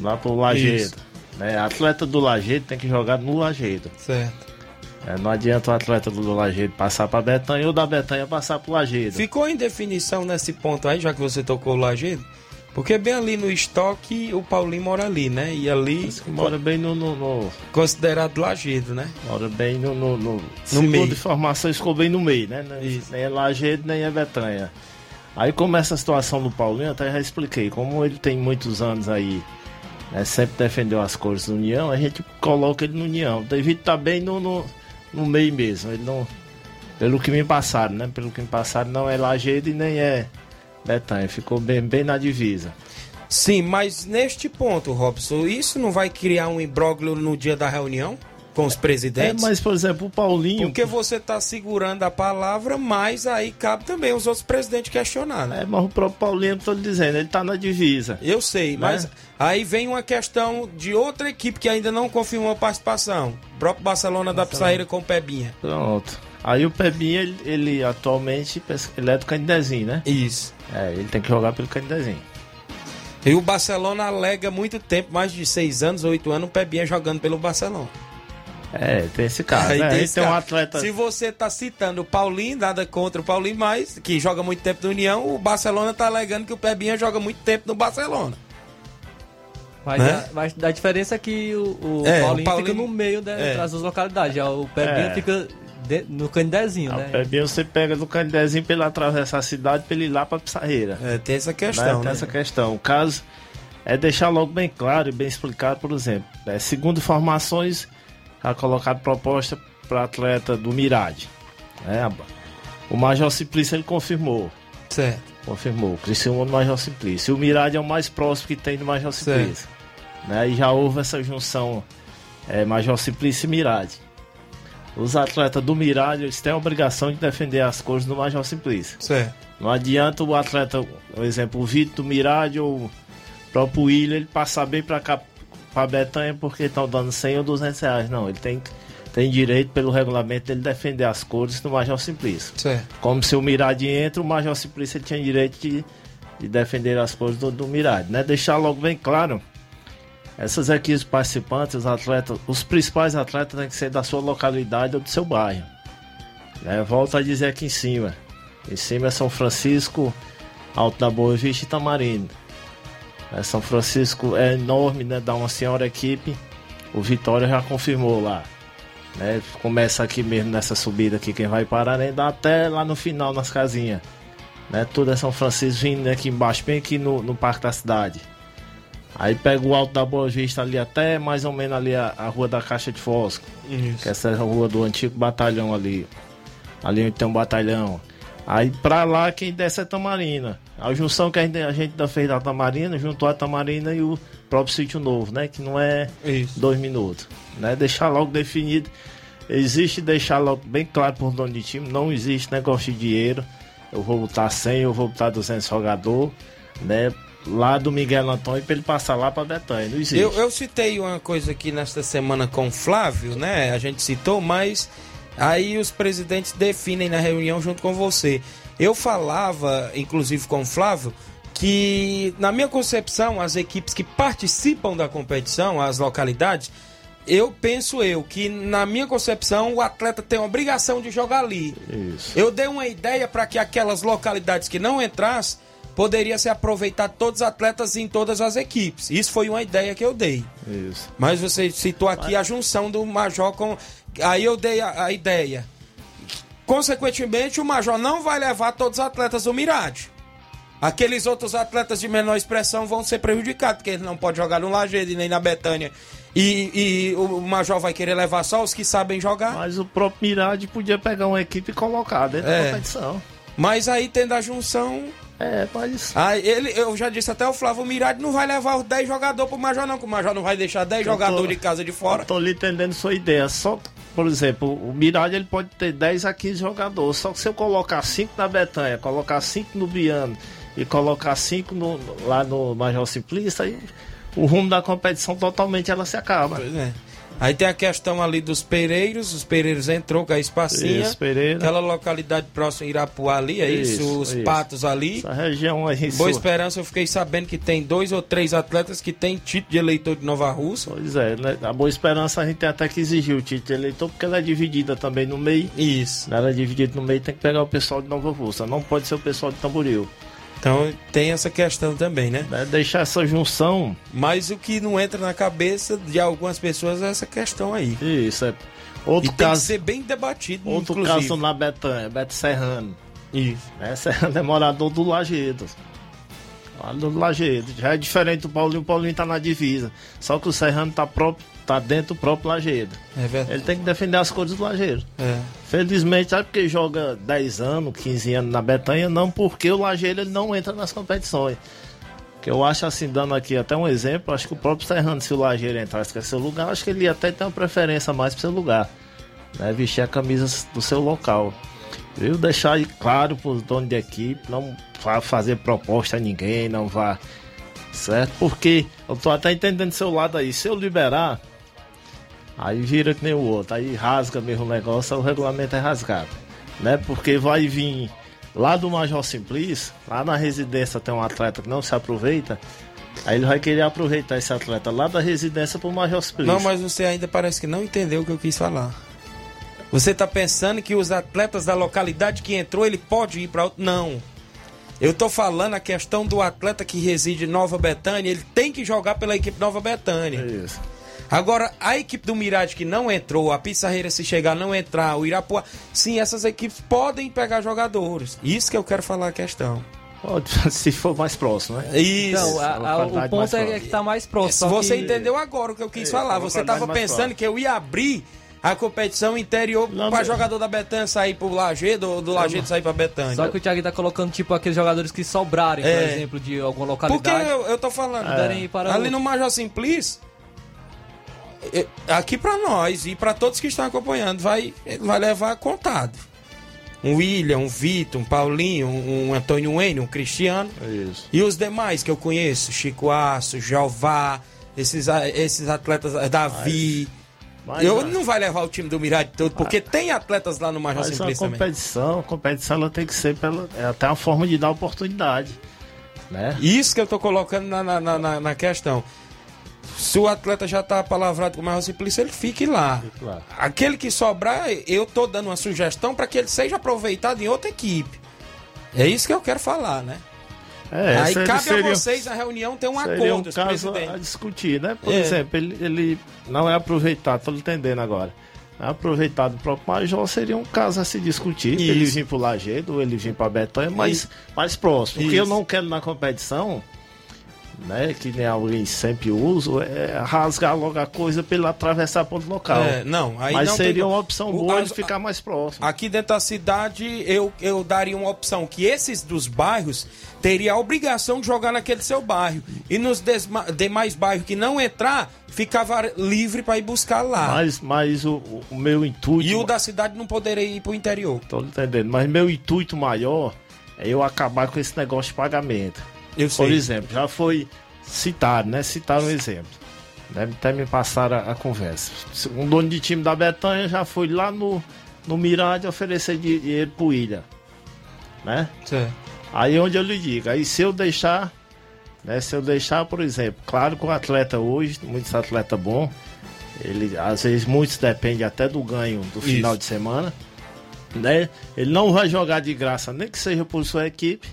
Lá pro Lagedo. Né? Atleta do Lagedo tem que jogar no Lagedo. Certo. É, não adianta o atleta do Lagedo passar pra Betanha ou da Betanha passar pro Lagedo. Ficou em definição nesse ponto aí, já que você tocou o Lagedo? Porque bem ali no estoque, o Paulinho mora ali, né? E ali. Mora bem no. no, no... Considerado Lagedo, né? Mora bem no. no, no... no meio. informações, ficou bem no meio, né? Isso. Nem é Lagedo, nem é Betanha. Aí, como essa situação do Paulinho, até já expliquei. Como ele tem muitos anos aí, né, sempre defendeu as cores do União, a gente coloca ele no União. Devido estar bem no, no, no meio mesmo. Ele não. Pelo que me passaram, né? Pelo que me passaram, não é Lagedo e nem é Betanha. Ficou bem, bem na divisa. Sim, mas neste ponto, Robson, isso não vai criar um imbróglio no dia da reunião com os É, presidentes? mas, por exemplo, o Paulinho. Porque você está segurando a palavra, mas aí cabe também os outros presidentes questionar, né? É, mas o próprio Paulinho, tô lhe dizendo, ele tá na divisa. Eu sei, mas Né? aí vem uma questão de outra equipe que ainda não confirmou a participação. O próprio Barcelona da Psaíra com o Pebinha. Pronto. Aí o Pebinha, ele, ele atualmente, ele é do Candidezinho, né? Isso. É, ele tem que jogar pelo Candidezinho. E o Barcelona alega muito tempo, mais de seis anos, oito anos, o Pebinha jogando pelo Barcelona. É, tem esse caso. Aí né? tem esse tem um cara. atleta. Se você tá citando o Paulinho, nada contra o Paulinho, mas que joga muito tempo no União, o Barcelona tá alegando que o Pebinha joga muito tempo no Barcelona. Mas, Né? a, mas a diferença é que o, o É, o Paulinho, Paulinho- fica no meio é. das duas localidades. Já o Pebinha É. fica de- no Candidezinho, Ah, né? O Pebinha você pega do Candidezinho pra ele atravessar a cidade pra ele ir lá pra Pissarreira. É, tem essa Né? questão, Tem né? essa questão. O caso é deixar logo bem claro e bem explicado, por exemplo. É, segundo informações, já colocado proposta para atleta do Mirade. né? O Major Simplício ele confirmou. Certo. Confirmou. Criciúma do Major Simplício. O Mirade é o mais próximo que tem do Major Simplício. Né? E já houve essa junção é, Major Simplício e Mirade. Os atletas do Mirade eles têm a obrigação de defender as cores do Major Simplício. Certo. Não adianta o atleta, por exemplo, o Vitor do Mirade ou o próprio William, ele passar bem pra cá, pra Betanha, porque estão dando 100 ou 200 reais. Não, ele tem, tem direito, pelo regulamento, dele defender as cores do Major Simplício. Certo. Como se o Mirade entra, o Major Simplício ele tinha direito de, de defender as cores do, do Mirade. Né? Deixar logo bem claro, essas equipes participantes, os atletas, os principais atletas têm que ser da sua localidade ou do seu bairro. Né? Volto a dizer aqui em cima. Em cima é São Francisco, Alto da Boa Vista e Tamarino. É, São Francisco é enorme, né? Dá uma senhora equipe. O Vitória já confirmou lá. Né? Começa aqui mesmo nessa subida aqui, quem vai parar nem dá até lá no final nas casinhas. Né? Tudo é São Francisco vindo aqui embaixo, bem aqui no, no Parque da Cidade. Aí pega o Alto da Boa Vista ali até mais ou menos ali a, a Rua da Caixa de Fosco. Que essa é a rua do antigo batalhão ali. Ali onde tem um batalhão. Aí pra lá quem desce é Tamarina. A junção que a gente, a gente fez da Tamarina, juntou a Tamarina e o próprio sítio novo, né? Que não é Isso. dois minutos. Né? Deixar logo definido. Existe deixar logo bem claro por dono de time. Não existe negócio de dinheiro. Eu vou botar 100, eu vou botar 200 jogador, né? Lá do Miguel Antônio pra ele passar lá pra Betanha. Não existe. Eu, eu citei uma coisa aqui nesta semana com o Flávio, né? A gente citou, mas aí os presidentes definem na reunião junto com você. Eu falava, inclusive com o Flávio, que na minha concepção, as equipes que participam da competição, as localidades, eu penso eu que na minha concepção o atleta tem a obrigação de jogar ali. Isso. Eu dei uma ideia para que aquelas localidades que não entrassem poderia se aproveitar todos os atletas em todas as equipes. Isso foi uma ideia que eu dei. Isso. Mas você citou aqui a junção do Major com. Aí eu dei a, a ideia. Consequentemente, o Major não vai levar todos os atletas do Mirade. Aqueles outros atletas de menor expressão vão ser prejudicados, porque eles não podem jogar no Lajeado e nem na Betânia E, e o Major vai querer levar só os que sabem jogar. Mas o próprio Mirade podia pegar uma equipe e colocar dentro É. da competição. Mas aí tendo a junção. É, mas. Ah, ele, eu já disse até o Flávio, o Mirade não vai levar os 10 jogadores pro Major, não, que o Major não vai deixar 10 Eu tô- jogadores de casa de fora. Eu tô lhe entendendo sua ideia. Só, por exemplo, o Mirade ele pode ter 10 a 15 jogadores. Só que se eu colocar 5 na Betanha, colocar 5 no Biano e colocar 5 no- lá no Major Simplista, aí o rumo da competição totalmente ela se acaba. Pois é. Aí tem a questão ali dos Pereiros, os Pereiros entrou com a espacinha. Isso, Pereira. Aquela localidade próxima Irapuá ali, é isso, Isso, os isso. patos ali. Essa região aí. Boa sua- Esperança, eu fiquei sabendo que tem dois ou três atletas que têm título de eleitor de Nova Rússia. Pois é, né? a Boa Esperança a gente tem até que exigir o título de eleitor, porque ela é dividida também no meio. Isso. Ela é dividida no meio, tem que pegar o pessoal de Nova Russa, não pode ser o pessoal de Tamboril. Então tem essa questão também, né? Né? Deixar essa junção, Mas o que não entra na cabeça de algumas pessoas é essa questão aí. isso é. E Outro tem caso, que ser bem debatido, outro inclusive. caso na Betanha, Beto Serrano. Isso. Né? Serrano é morador do Lagedo. Lá do Lagedo. Já é diferente do Paulinho, o Paulinho tá na divisa. Só que o Serrano tá, próprio, tá dentro do próprio Lagedo. É verdade. Ele tem que defender as cores do Lagedo. É. Felizmente, sabe porque joga 10 anos, 15 anos na Betanha? Não porque o Lajeiro ele não entra nas competições. Que eu acho assim, dando aqui até um exemplo, acho que o próprio Serrano, se o Lajeiro entrasse com seu lugar, acho que ele ia até ter uma preferência mais pro seu lugar. Né? Vestir a camisa do seu local. Eu deixar claro pros donos de equipe, não vá fazer proposta a ninguém, não vá. Certo? Porque eu tô até entendendo seu lado aí. Se eu liberar, Aí vira que nem o outro, aí rasga mesmo o negócio, o regulamento é rasgado. Né? Porque vai vir lá do Major Simplício, lá na residência tem um atleta que não se aproveita, aí ele vai querer aproveitar esse atleta lá da residência pro Major Simplício. Não, mas você ainda parece que não entendeu o que eu quis falar. Você tá pensando que os atletas da localidade que entrou, ele pode ir para outro. Não. Eu tô falando a questão do atleta que reside em Nova Betânia, ele tem que jogar pela equipe Nova Betânia. Isso. Agora, a equipe do Mirade que não entrou, a Pissarreira se chegar não entrar, o Irapuá, sim, essas equipes podem pegar jogadores. Isso que eu quero falar a questão. Pode, (laughs) se for mais próximo, né? Isso. Então, a- a- o ponto é que tá mais próximo. Você que- entendeu agora o que eu quis É, falar. Você estava pensando próxima. que eu ia abrir a competição interior para jogador da Betânia sair pro Lagedo ou do Lagedo sair pra Betânia. Só que o Thiago tá colocando, tipo, aqueles jogadores que sobrarem, por É. exemplo, de alguma Porque localidade. eu, eu tô falando. Para Ali outro. no Major Simplício, é, aqui pra nós e pra todos que estão acompanhando, vai, vai levar contado. Um William, um Vitor, um Paulinho, um, um Antônio Wayne, um Cristiano. Isso. E os demais que eu conheço, Chico Aço, Jeová, esses, esses atletas, Davi. Mas, eu ah, não vai levar o time do Mirade todo, porque tem atletas lá no Major Mas a Simplício também. competição, a competição ela tem que ser pela, é até uma forma de dar oportunidade. Né? Isso que eu tô colocando na, na, na- na- questão. Se o atleta já tá palavrado com o Major Simplício, ele fique lá. lá. Aquele que sobrar, eu tô dando uma sugestão para que ele seja aproveitado em outra equipe. É isso que eu quero falar, né? É, Aí cabe seria- a vocês na reunião ter um acordo, um caso presidentes. a discutir, né? Por É. exemplo, ele, ele não é aproveitado, tô entendendo agora. É aproveitado o próprio Major, seria um caso a se discutir. Isso. Ele vir pro Lagedo, ou ele vir pra Betânia, mas Isso. mais próximo. O que eu Isso. não quero na competição, né? Que nem alguém sempre usa, é rasgar logo a coisa pra ele atravessar ponto local. É, não, aí mas não tem seria como. uma opção O- boa a- de ficar mais próximo. Aqui dentro da cidade, eu, eu daria uma opção que esses dos bairros teria a obrigação de jogar naquele seu bairro. E nos desma- demais bairros que não entrar, ficava livre para ir buscar lá. Mas, mas o, o- o meu intuito. E o da cidade não poderia ir pro interior. Tô entendendo. Mas meu intuito maior é eu acabar com esse negócio de pagamento. Eu sei. Por exemplo, já foi citado, né? Citaram um exemplo. Deve até me passar a, a conversa. Um dono de time da Betanha já foi lá no, no Mirade oferecer di- dinheiro pro Ilha. Né? Aí onde eu lhe digo, aí se eu deixar, né? Se eu deixar, por exemplo, claro que o atleta hoje, muitos atletas bons, ele, às vezes muitos dependem até do ganho do final de semana, né? Ele não vai jogar de graça, nem que seja por sua equipe,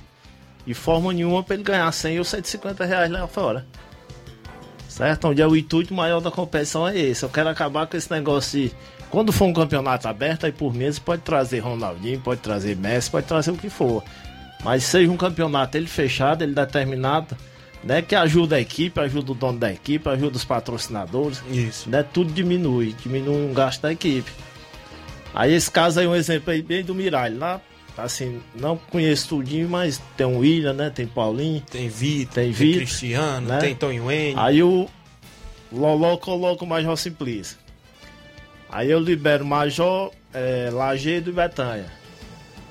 de forma nenhuma para ele ganhar 100 ou 150 reais lá fora. Certo? Onde é o intuito maior da competição é esse. Eu quero acabar com esse negócio de. Quando for um campeonato aberto, aí por meses pode trazer Ronaldinho, pode trazer Messi, pode trazer o que for. Mas seja um campeonato ele fechado, ele determinado, né? Que ajuda a equipe, ajuda o dono da equipe, ajuda os patrocinadores. Isso. Né? Tudo diminui, diminui o gasto da equipe. Aí esse caso aí é um exemplo aí bem do Miralho. Lá, assim, não conheço tudinho, mas tem o William, né? Tem Paulinho. Tem Vitor, Tem tem, Vitor, Cristiano, né? tem Tonho. Aí o Loló coloca o Major Simplício. Aí eu libero o Major, é, Lagedo e Betanha.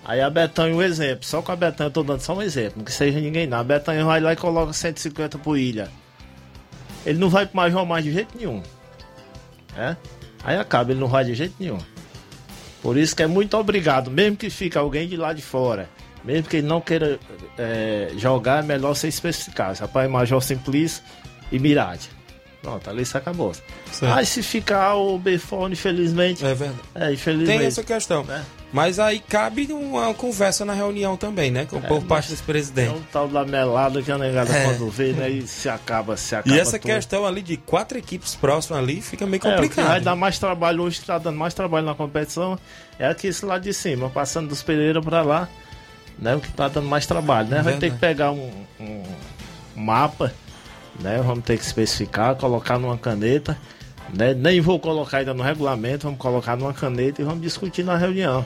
Aí a Betanha um exemplo. Só com a Betanha eu tô dando só um exemplo. Não que seja ninguém não. A Betanha vai lá e coloca 150 pro Ilha. Ele não vai pro Major mais de jeito nenhum. É? Aí acaba, ele não vai de jeito nenhum. Por isso que é muito obrigado, mesmo que fique alguém de lá de fora. Mesmo que ele não queira é, jogar, é melhor você especificar. Rapaz, Major Simplício e Mirade. Pronto, ali isso acabou. Certo. Aí se ficar o Befone, infelizmente. É verdade. É, infelizmente. Tem essa questão. né? Mas aí cabe uma conversa na reunião também, né? Com, por mas- parte dos É presidentes. um tal da melada que a negada É. quando vê, né? E se acaba, se acaba. E essa tudo. questão ali de quatro equipes próximas ali fica meio É, complicado. vai dar mais trabalho hoje, que tá dando mais trabalho na competição, é aqui esse lado de cima, passando dos Pereira pra lá, né? O que tá dando mais trabalho, né? Vai ter Verdade. que pegar um, um mapa, né? Vamos ter que especificar, colocar numa caneta, né? Nem vou colocar ainda no regulamento, vamos colocar numa caneta e vamos discutir na reunião.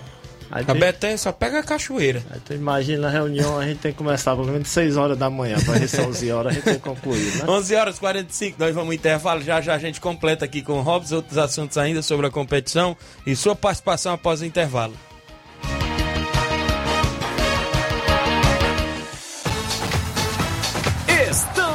Aí A Betanha só pega a cachoeira. Aí tu imagina na reunião, a gente tem que começar pelo menos 6 horas da manhã, para ver se 11 horas a gente tem concluído, né? 11 horas e 45, nós vamos intervalo. Já já a gente completa aqui com o Robson outros assuntos ainda sobre a competição e sua participação após o intervalo.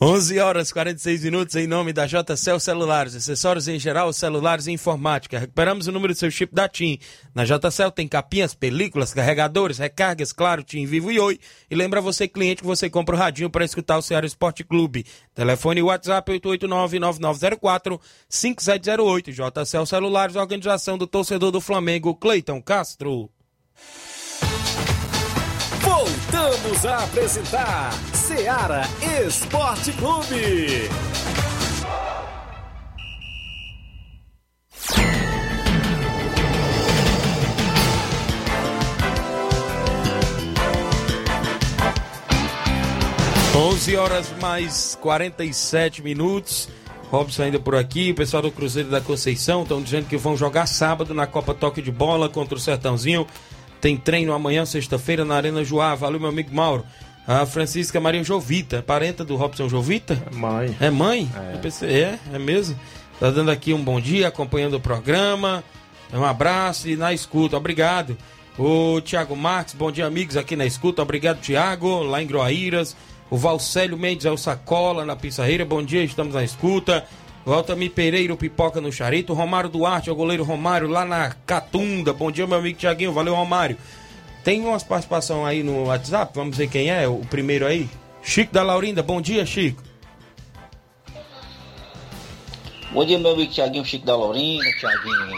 11 horas e 46 minutos em nome da JCL Celulares, acessórios em geral, celulares e informática. Recuperamos o número do seu chip da TIM. Na JCL tem capinhas, películas, carregadores, recargas, claro, TIM Vivo e Oi. E lembra você, cliente, que você compra o radinho para escutar o Ceará Esporte Clube. Telefone WhatsApp 889-9904-5708. JCL Celulares, organização do torcedor do Flamengo, Cleiton Castro. Voltamos a apresentar Seara Esporte Clube. Onze horas mais 47 minutos. Robson ainda por aqui. O pessoal do Cruzeiro da Conceição estão dizendo que vão jogar sábado na Copa Toque de Bola contra o Sertãozinho. Tem treino amanhã, sexta-feira, na Arena Joá. Valeu, meu amigo Mauro. A Francisca Maria Jovita, parenta do Robson Jovita? Mãe. É mãe? É. Pensei, é, é mesmo. Tá dando aqui um bom dia, acompanhando o programa. Um abraço e na escuta. Obrigado. O Tiago Marques, bom dia, amigos, aqui na escuta. Obrigado, Tiago, lá em Groaíras. O Valcélio Mendes é o Sacola, na Pissarreira. Bom dia, estamos na escuta. O Pereira, o Pipoca no Charito. Romário Duarte, é o goleiro Romário, lá na Catunda. Bom dia, meu amigo Tiaguinho. Valeu, Romário. Tem umas participação aí no WhatsApp, vamos ver quem é, o primeiro aí. Chico da Laurinda, bom dia, Chico. Bom dia, meu amigo Tiaguinho Chico da Laurinda, Tiaguinho.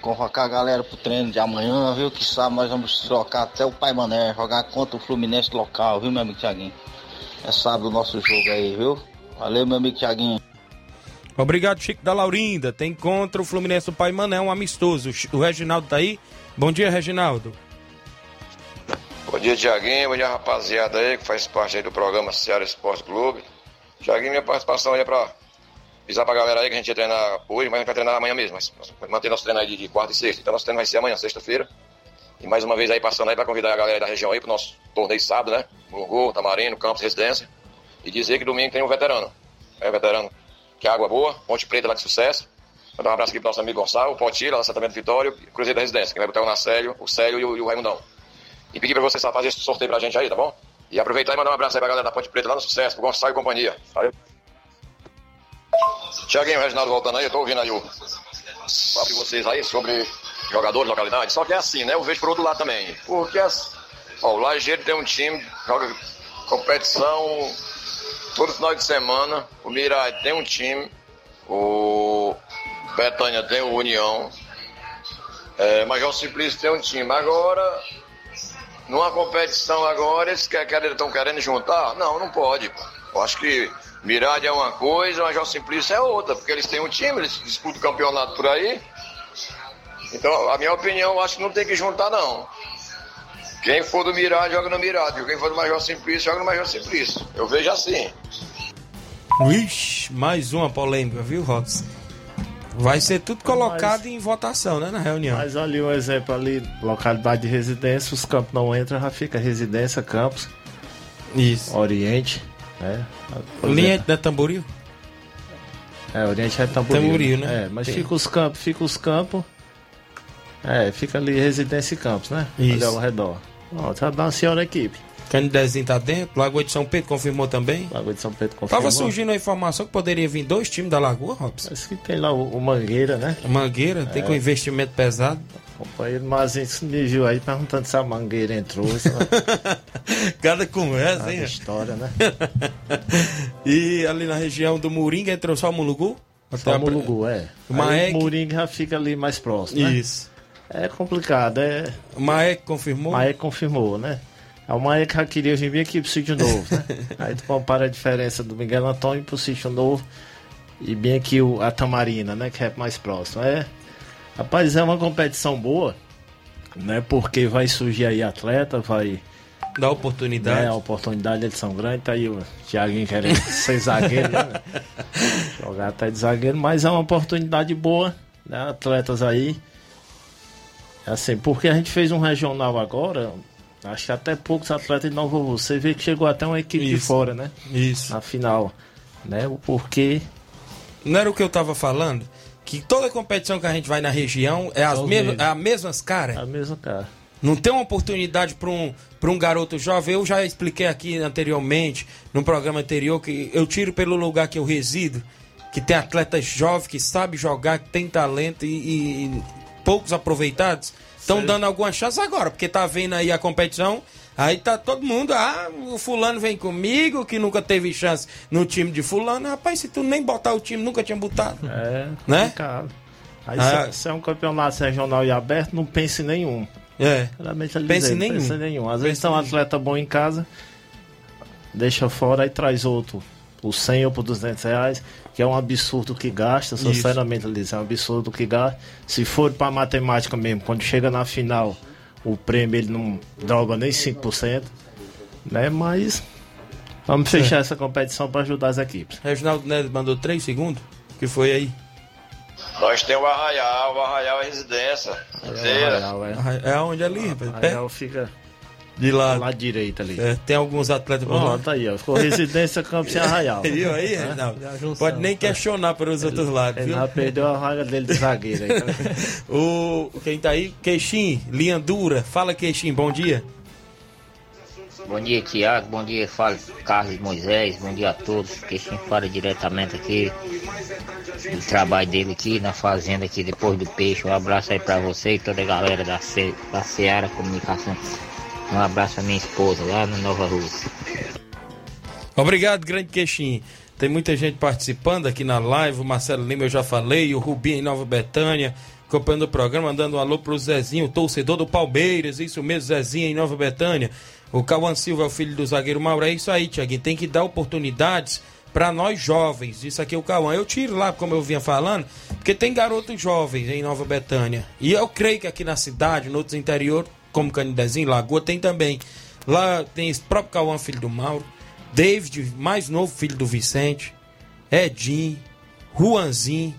Convocar a galera pro treino de amanhã, viu? Que sabe, nós vamos trocar até o Pai Mané, jogar contra o Fluminense local, viu, meu amigo Tiaguinho? É sábado o nosso jogo aí, viu? Valeu, meu amigo Tiaguinho. Obrigado, Chico da Laurinda. Tem contra o Fluminense do Pai Mané, um amistoso. O Reginaldo tá aí? Bom dia, Reginaldo. Bom dia, Tiaguinho. Bom dia, rapaziada aí que faz parte aí do programa Ceará Esporte Clube. Tiaguinho, minha participação aí é pra avisar pra galera aí que a gente ia treinar hoje, mas a gente vai treinar amanhã mesmo. Mas manter nosso treino aí de, quarta e sexta. Então nosso treino vai ser amanhã, sexta-feira. E mais uma vez aí passando aí pra convidar a galera da região aí pro nosso torneio sábado, né? Burgô, Tamarino, Campos, Residência. E dizer que domingo tem um veterano. É, veterano. Que é água boa, Ponte Preta lá de sucesso. Mandar um abraço aqui pro nosso amigo Gonçalo, o Potira, assentamento Vitório, Cruzeiro da Residência, que vai botar o Nacélio, o Célio e o, e o Raimundão. E pedir pra vocês fazer esse sorteio pra gente aí, tá bom? E aproveitar e mandar um abraço aí pra galera da Ponte Preta lá no sucesso, pro Gonçalo e companhia. Valeu. Tiaguinho, Reginaldo voltando aí, eu tô ouvindo aí o papo de vocês aí sobre jogadores, localidade. Só que é assim, né? Eu vejo por outro lado também. Porque as, ó, o Lajeiro tem um time, joga competição todo final de semana. O Mirai tem um time. O Betânia tem o União. É, Major Simplício tem um time. Agora, numa competição agora, eles estão querendo juntar? Não, não pode. Eu acho que Mirade é uma coisa, Major Simplício é outra, porque eles têm um time, eles disputam o campeonato por aí. Então, a minha opinião, acho que não tem que juntar, não. Quem for do Mirade, joga no Mirade. Quem for do Major Simplício, joga no Major Simplício. Eu vejo assim. Ixi, mais uma polêmica, viu, Robson? Vai ser tudo colocado em votação, né, na reunião. Mas ali um exemplo ali, localidade de residência, os campos não entram, já fica residência, campos. Isso. Oriente, né? Exemplo, da Tamboril? É, Oriente é Tamboril. Tamboril, né? É, mas Tem. fica os campos, fica os campos. É, fica ali residência e campos, né? Isso. Ali ao redor. Ó, dá uma senhora equipe. Canidezinho tá dentro, Lagoa de São Pedro confirmou também. Lagoa de São Pedro confirmou. Tava surgindo a informação que poderia vir dois times da Lagoa, Robson. Parece que tem lá o, o Mangueira, né? A Mangueira, tem É. com investimento pesado. O companheiro Mazinho me viu aí perguntando se a Mangueira entrou. ela- (laughs) Cada conversa, Cada hein? história, né? (laughs) e ali na região do Moringa entrou só o Mulugu? Só o Mulugu, é. O Maek- Aí o Moringa já fica ali mais próximo, né? Isso. É complicado, é... O Maek confirmou? Maek confirmou, né? Aí O Maek já queria vir bem aqui pro sítio novo, né? (laughs) Aí tu compara a diferença do Miguel Antônio pro sítio novo e bem aqui o, a Tamarina, né? Que é mais próximo. É, rapaz, é uma competição boa, né? Porque vai surgir aí atleta, vai... Dá oportunidade. Né, a oportunidade, eles são grandes, tá aí o Thiaguinho querendo (laughs) ser zagueiro, né? (laughs) Jogar até de zagueiro, mas é uma oportunidade boa, né? Atletas aí. É Assim, porque a gente fez um regional agora, acho que até poucos atletas de Nova. Você vê que chegou até uma equipe de Isso. fora, né? Isso. Na final. Né? Porque. Não era o que eu tava falando? Que toda competição que a gente vai na região é as, mesmos. é as mesmas caras. A mesma cara. Não tem uma oportunidade para um, pra um garoto jovem. Eu já expliquei aqui anteriormente, no programa anterior, que eu tiro pelo lugar que eu resido, que tem atletas jovens que sabem jogar, que tem talento e, e poucos aproveitados. Estão dando alguma chance agora, porque tá vendo aí a competição. Aí tá todo mundo, ah, o fulano vem comigo, que nunca teve chance no time de fulano. Rapaz, se tu nem botar o time, nunca tinha botado. É, Né? complicado. Aí Ah. se, se é um campeonato regional e aberto, não pense em nenhum. É. Ele Pense nenhum. Pense nenhum. Às Pense vezes tem um atleta bom em casa, deixa fora e traz outro. Por 100 ou por 200 reais, que é um absurdo que gasta, sinceramente, eles é um absurdo que gasta. Se for para matemática mesmo, quando chega na final, o prêmio ele não dobra nem 5%, né? Mas vamos fechar essa competição para ajudar as equipes. Reginaldo Neves mandou 3 segundos. que foi aí? Nós temos o Arraial, o Arraial é residência. Feira. É onde ali, rapaz? Arraial fica De lado. lá direito ali. É, tem alguns atletas por lá. Pronto, aí, ó. Ficou residência Campos e Arraial. Viu (laughs) aí, Reginaldo? Pode nem questionar para os outros lados, Ele viu? já perdeu a vaga dele de zagueiro aí. tá? (laughs) O, quem tá aí? Queixim, linha dura. Fala, Queixim, bom dia. Bom dia, Tiago. Bom dia, fala Carlos Moisés. Bom dia a todos. Que quem fala diretamente aqui do trabalho dele aqui na fazenda aqui depois do peixe. Um abraço aí pra você e toda a galera da, Ce, da Seara Comunicação. Um abraço à minha esposa lá no Nova Rússia. Obrigado, grande Queixim. Tem muita gente participando aqui na live. O Marcelo Lima, eu já falei. O Rubinho em Nova Betânia, acompanhando o programa, mandando um alô pro Zezinho, torcedor do Palmeiras. Isso mesmo, Zezinho em Nova Betânia. O Cauã Silva é o filho do zagueiro Mauro. É isso aí, Tiaguinho. Tem que dar oportunidades para nós jovens. Isso aqui é o Cauã. Eu tiro lá, como eu vinha falando, porque tem garotos jovens em Nova Betânia. E eu creio que aqui na cidade, no outros interior, como Canidezinho, Lagoa, tem também. Lá tem esse próprio Cauã, filho do Mauro. David, mais novo, filho do Vicente. Edinho. Juanzinho.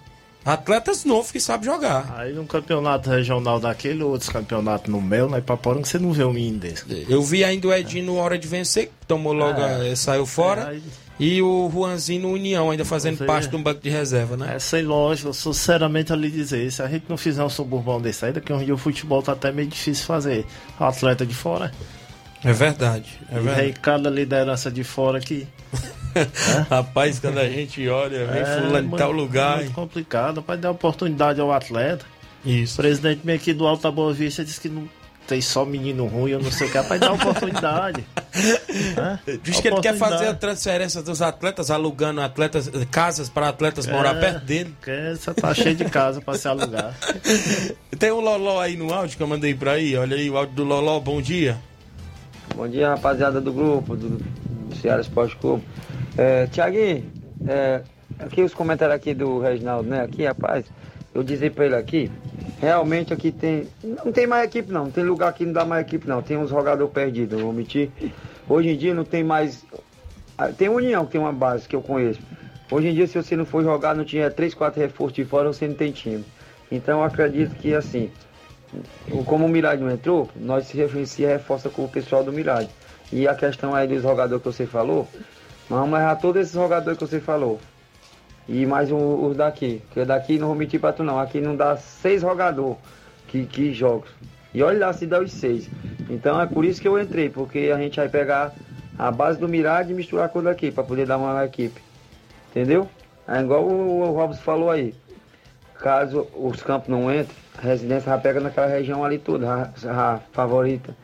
Atletas novos que sabem jogar. Aí num campeonato regional daquele, outros campeonatos no Mel, na Ipaporanga, você não vê um menino desse. Eu vi ainda o Edinho no Hora de Vencer, que tomou logo, É. a- saiu fora. É, aí- E o Juanzinho no União, ainda fazendo parte de um banco de reserva, né? É sem lógica, sinceramente eu lhe dizer, se a gente não fizer um suburbão desse aí, daqui a um dia o futebol tá até meio difícil fazer. O atleta de fora. É verdade, é e verdade. vem cada liderança de fora que. (laughs) Rapaz, quando a gente olha, vem fulano de tal lugar. É muito complicado, para dar oportunidade ao atleta. Isso. O presidente meio aqui do Alta Boa Vista disse que não tem só menino ruim, eu não sei o que, é para dar oportunidade. (laughs) Hã? Diz que ele quer fazer a transferência dos atletas, alugando atletas, casas para atletas morar É, perto dele. Você tá cheio de casa para se alugar. (laughs) Tem um Loló aí no áudio que eu mandei pra aí. Olha aí o áudio do Loló, bom dia. Bom dia, rapaziada do grupo, do, do Ceará Esporte Clube. É, Tiaguinho, é, aqui os comentários aqui do Reginaldo, né? Aqui, rapaz, eu dizer pra ele aqui, realmente aqui tem. Não tem mais equipe não, tem lugar que não dá mais equipe não. Tem uns jogadores perdidos, vou mentir. Hoje em dia não tem mais. ah, Tem União que tem uma base que eu conheço. Hoje em dia, se você não for jogar, não tinha 3, 4 reforços de fora, você não tem time. Então eu acredito que assim, como o Mirade não entrou, nós se, se reforça com o pessoal do Mirade. E a questão aí dos jogadores que você falou, vamos errar todos esses jogadores que você falou. E mais um- os daqui. Porque daqui não vou mentir pra tu não. Aqui não dá seis jogadores que, que jogam. E olha lá se dá os seis. Então é por isso que eu entrei, porque a gente vai pegar a base do Mirade e misturar com o daqui, pra poder dar uma equipe. Entendeu? É igual o, o Robson falou aí. Caso os campos não entrem, a residência já pega naquela região ali toda, a, favorita.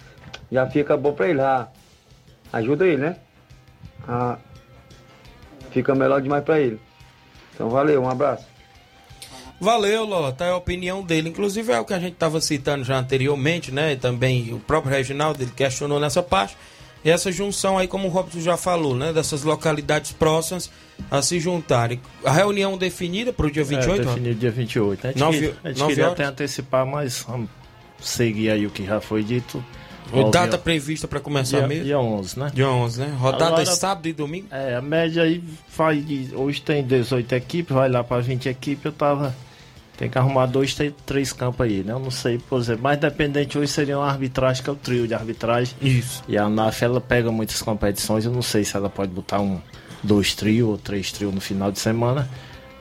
Já fica bom pra ele, já ajuda ele, né? Ah, fica melhor demais pra ele. Então valeu, um abraço. Valeu, Ló, tá a opinião dele. Inclusive é o que a gente estava citando já anteriormente, né? E também o próprio Reginaldo, ele questionou nessa parte. E essa junção aí, como o Robson já falou, né? Dessas localidades próximas a se juntarem. A reunião definida para o dia 28, é, ó? definido dia 28. A gente, Nove- a gente queria horas? até antecipar, mas vamos seguir aí o que já foi dito. Data horas. prevista para começar dia, mesmo? Dia 11, né? Dia 11, né? Rodada Agora- sábado e domingo? É, a média aí vai de. Hoje tem 18 equipes, vai lá para 20 equipes. Eu tava. Tem que arrumar dois, três, campos aí, né? Eu não sei, por exemplo. Mais dependente hoje seria uma arbitragem, que é o trio de arbitragem. Isso. E a ANAF, ela pega muitas competições. Eu não sei se ela pode botar um, dois trios ou três trios no final de semana.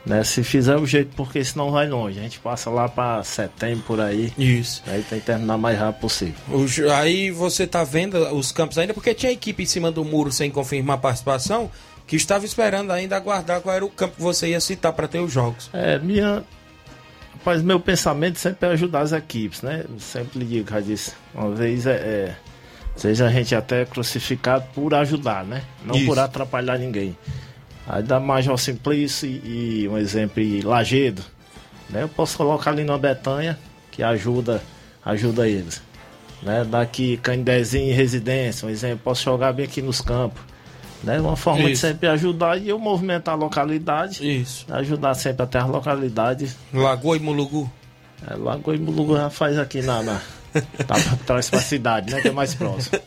Né? Se fizer o jeito, porque senão vai longe. A gente passa lá para setembro por aí. Isso. Aí tem que terminar mais rápido possível. O aí você tá vendo os campos ainda, porque tinha equipe em cima do muro sem confirmar a participação, que estava esperando ainda aguardar qual era o campo que você ia citar para ter os jogos. É, minha. Rapaz, meu pensamento sempre é ajudar as equipes, né? Sempre lhe digo, já disse. Uma vez é. é seja a gente até crucificado por ajudar, né? Não Isso. por atrapalhar ninguém. Aí da Major Simplício e, um exemplo, Lagedo. Né? Eu posso colocar ali na Betanha, que ajuda, ajuda eles. Né? Daqui Candezinho e Residência, um exemplo, posso jogar bem aqui nos campos. Né? Uma forma de Isso. sempre ajudar e eu movimentar a localidade. Isso. Ajudar sempre até as localidades. Lagoa e Mulugu. É, Lagoa e Mulugu já faz aqui na. na (laughs) tá pra pra cidade, né? Que é mais próximo.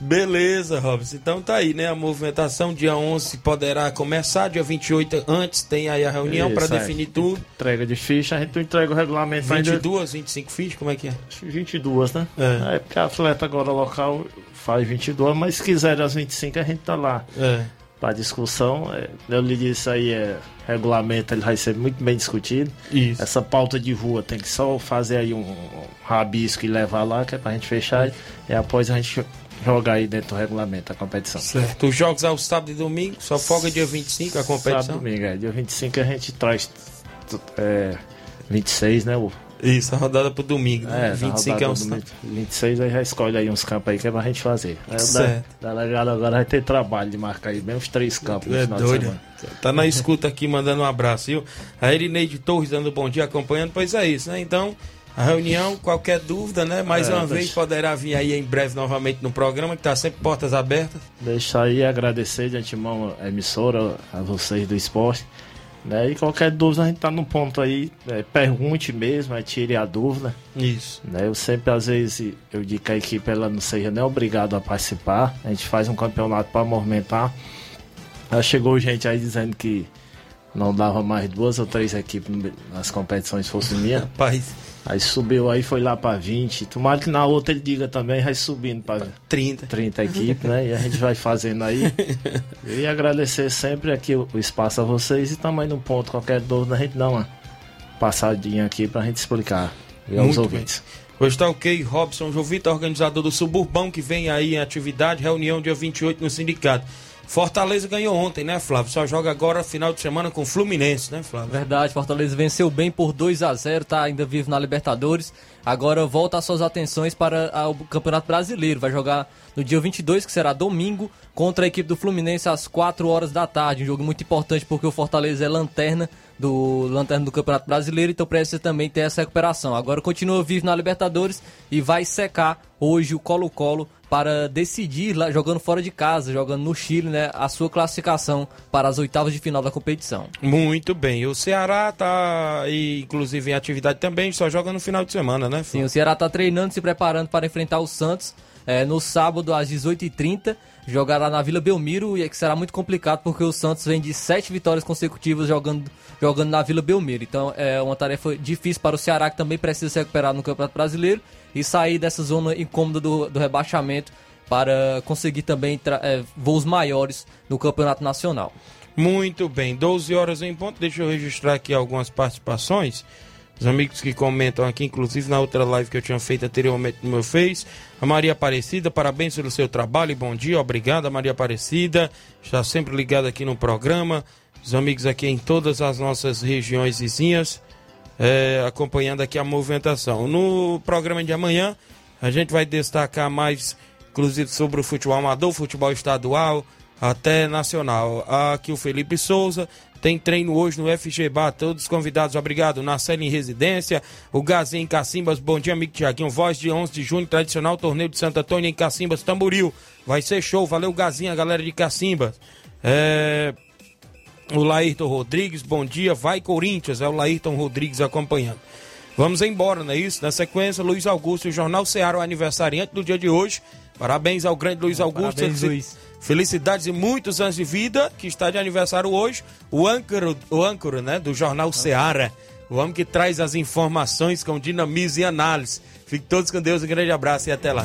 Beleza, Robson. Então tá aí, né? A movimentação dia 11 poderá começar, dia 28 antes tem aí a reunião para é. definir tudo. Entrega de ficha, a gente entrega o regulamento ainda. 22, 25 fichas, como é que é? 22, né? É. É. porque a atleta agora local faz 22, mas se quiser as 25 a gente tá lá. É. Pra discussão, é, eu lhe disse aí, é, regulamento ele vai ser muito bem discutido. Isso. Essa pauta de rua tem que só fazer aí um, rabisco e levar lá, que é pra gente fechar. E após a gente jogar aí dentro do regulamento a competição. Certo. Os jogos ao sábado e domingo, só folga dia 25 a competição. Sábado, domingo, é. Dia 25 a gente traz é, 26, né? O, Isso, a rodada pro domingo. é, Né? 25 25 é um domingo. 26 aí já escolhe aí uns campos aí que é pra gente fazer. Aí o Certo. da- delegado agora vai ter trabalho de marcar aí bem uns três campos no É de doido. semana. Tá na escuta aqui, mandando um abraço, viu? A Erineide Torres dando bom dia, acompanhando. Pois é isso, né? Então, a reunião, qualquer dúvida, né? Mais É, uma deixa- vez poderá vir aí em breve novamente no programa, que tá sempre portas abertas. Deixar aí agradecer de antemão a emissora, a vocês do esporte. Né? E qualquer dúvida a gente tá no ponto aí, é, pergunte mesmo, tire a dúvida. Isso. Né? Eu sempre, às vezes, eu digo que a equipe ela não seja nem obrigada a participar. A gente faz um campeonato para movimentar. Já chegou gente aí dizendo que não dava mais duas ou três equipes nas competições fosse minha. Rapaz. Aí subiu aí, foi lá pra 20. Tomara que na outra ele diga também, vai subindo pra 30. 30 equipes, né? E a gente vai fazendo aí. (laughs) E agradecer sempre aqui o, espaço a vocês e também no ponto, qualquer dúvida, a gente dá uma passadinha aqui pra gente explicar e aos Muito ouvintes. Hoje está ok, Robson Jovita, organizador do Suburbão, que vem aí em atividade, reunião dia 28 no sindicato. Fortaleza ganhou ontem, né, Flávio? Só joga agora final de semana com o Fluminense, né, Flávio? Verdade, Fortaleza venceu bem por 2 a 0 tá ainda vivo na Libertadores. Agora volta as suas atenções para a- o Campeonato Brasileiro. Vai jogar no dia 22, que será domingo, contra a equipe do Fluminense às 4 horas da tarde. Um jogo muito importante porque o Fortaleza é lanterna do lanterna do Campeonato Brasileiro, então precisa também ter essa recuperação. Agora continua vivo na Libertadores e vai secar hoje o Colo-Colo para decidir lá jogando fora de casa, jogando no Chile, né, a sua classificação para as oitavas de final da competição. Muito bem. O Ceará tá, aí, inclusive, em atividade também, só joga no final de semana, né, Sim, Flávio? o Ceará está treinando, se preparando para enfrentar o Santos é, no sábado às 18h30. Jogará na Vila Belmiro e é que será muito complicado porque o Santos vem de sete vitórias consecutivas jogando, jogando na Vila Belmiro. Então é uma tarefa difícil para o Ceará que também precisa se recuperar no Campeonato Brasileiro e sair dessa zona incômoda do, do rebaixamento para conseguir também é, voos maiores no Campeonato Nacional. Muito bem, 12 horas em ponto. Deixa eu registrar aqui algumas participações. Os amigos que comentam aqui, inclusive na outra live que eu tinha feito anteriormente no meu Face. A Maria Aparecida, parabéns pelo seu trabalho e bom dia. Obrigada, Maria Aparecida. Está sempre ligada aqui no programa. Os amigos aqui em todas as nossas regiões vizinhas, é, acompanhando aqui a movimentação. No programa de amanhã, a gente vai destacar mais, inclusive, sobre o futebol amador, futebol estadual, até nacional. Aqui o Felipe Souza. Tem treino hoje no FG Bar, todos convidados, obrigado. Narcele em residência, o Gazinho em Cacimbas, bom dia, amigo Tiaguinho. Voz de 11 de junho, tradicional torneio de Santo Antônio em Cacimbas, Tamboril. Vai ser show, valeu Gazinho, a galera de Cacimbas. É, o Laírton Rodrigues, bom dia. Vai Corinthians, é o Laírton Rodrigues acompanhando. Vamos embora, não é isso? Na sequência, Luiz Augusto, o Jornal Ceará, o aniversariante do dia de hoje. Parabéns ao grande Luiz Augusto. Parabéns, Luiz. Felicidades e muitos anos de vida, que está de aniversário hoje. O âncoro, o âncoro né, do Jornal Ceará. O homem que traz as informações com dinamismo e análise. Fique todos com Deus, um grande abraço e até lá.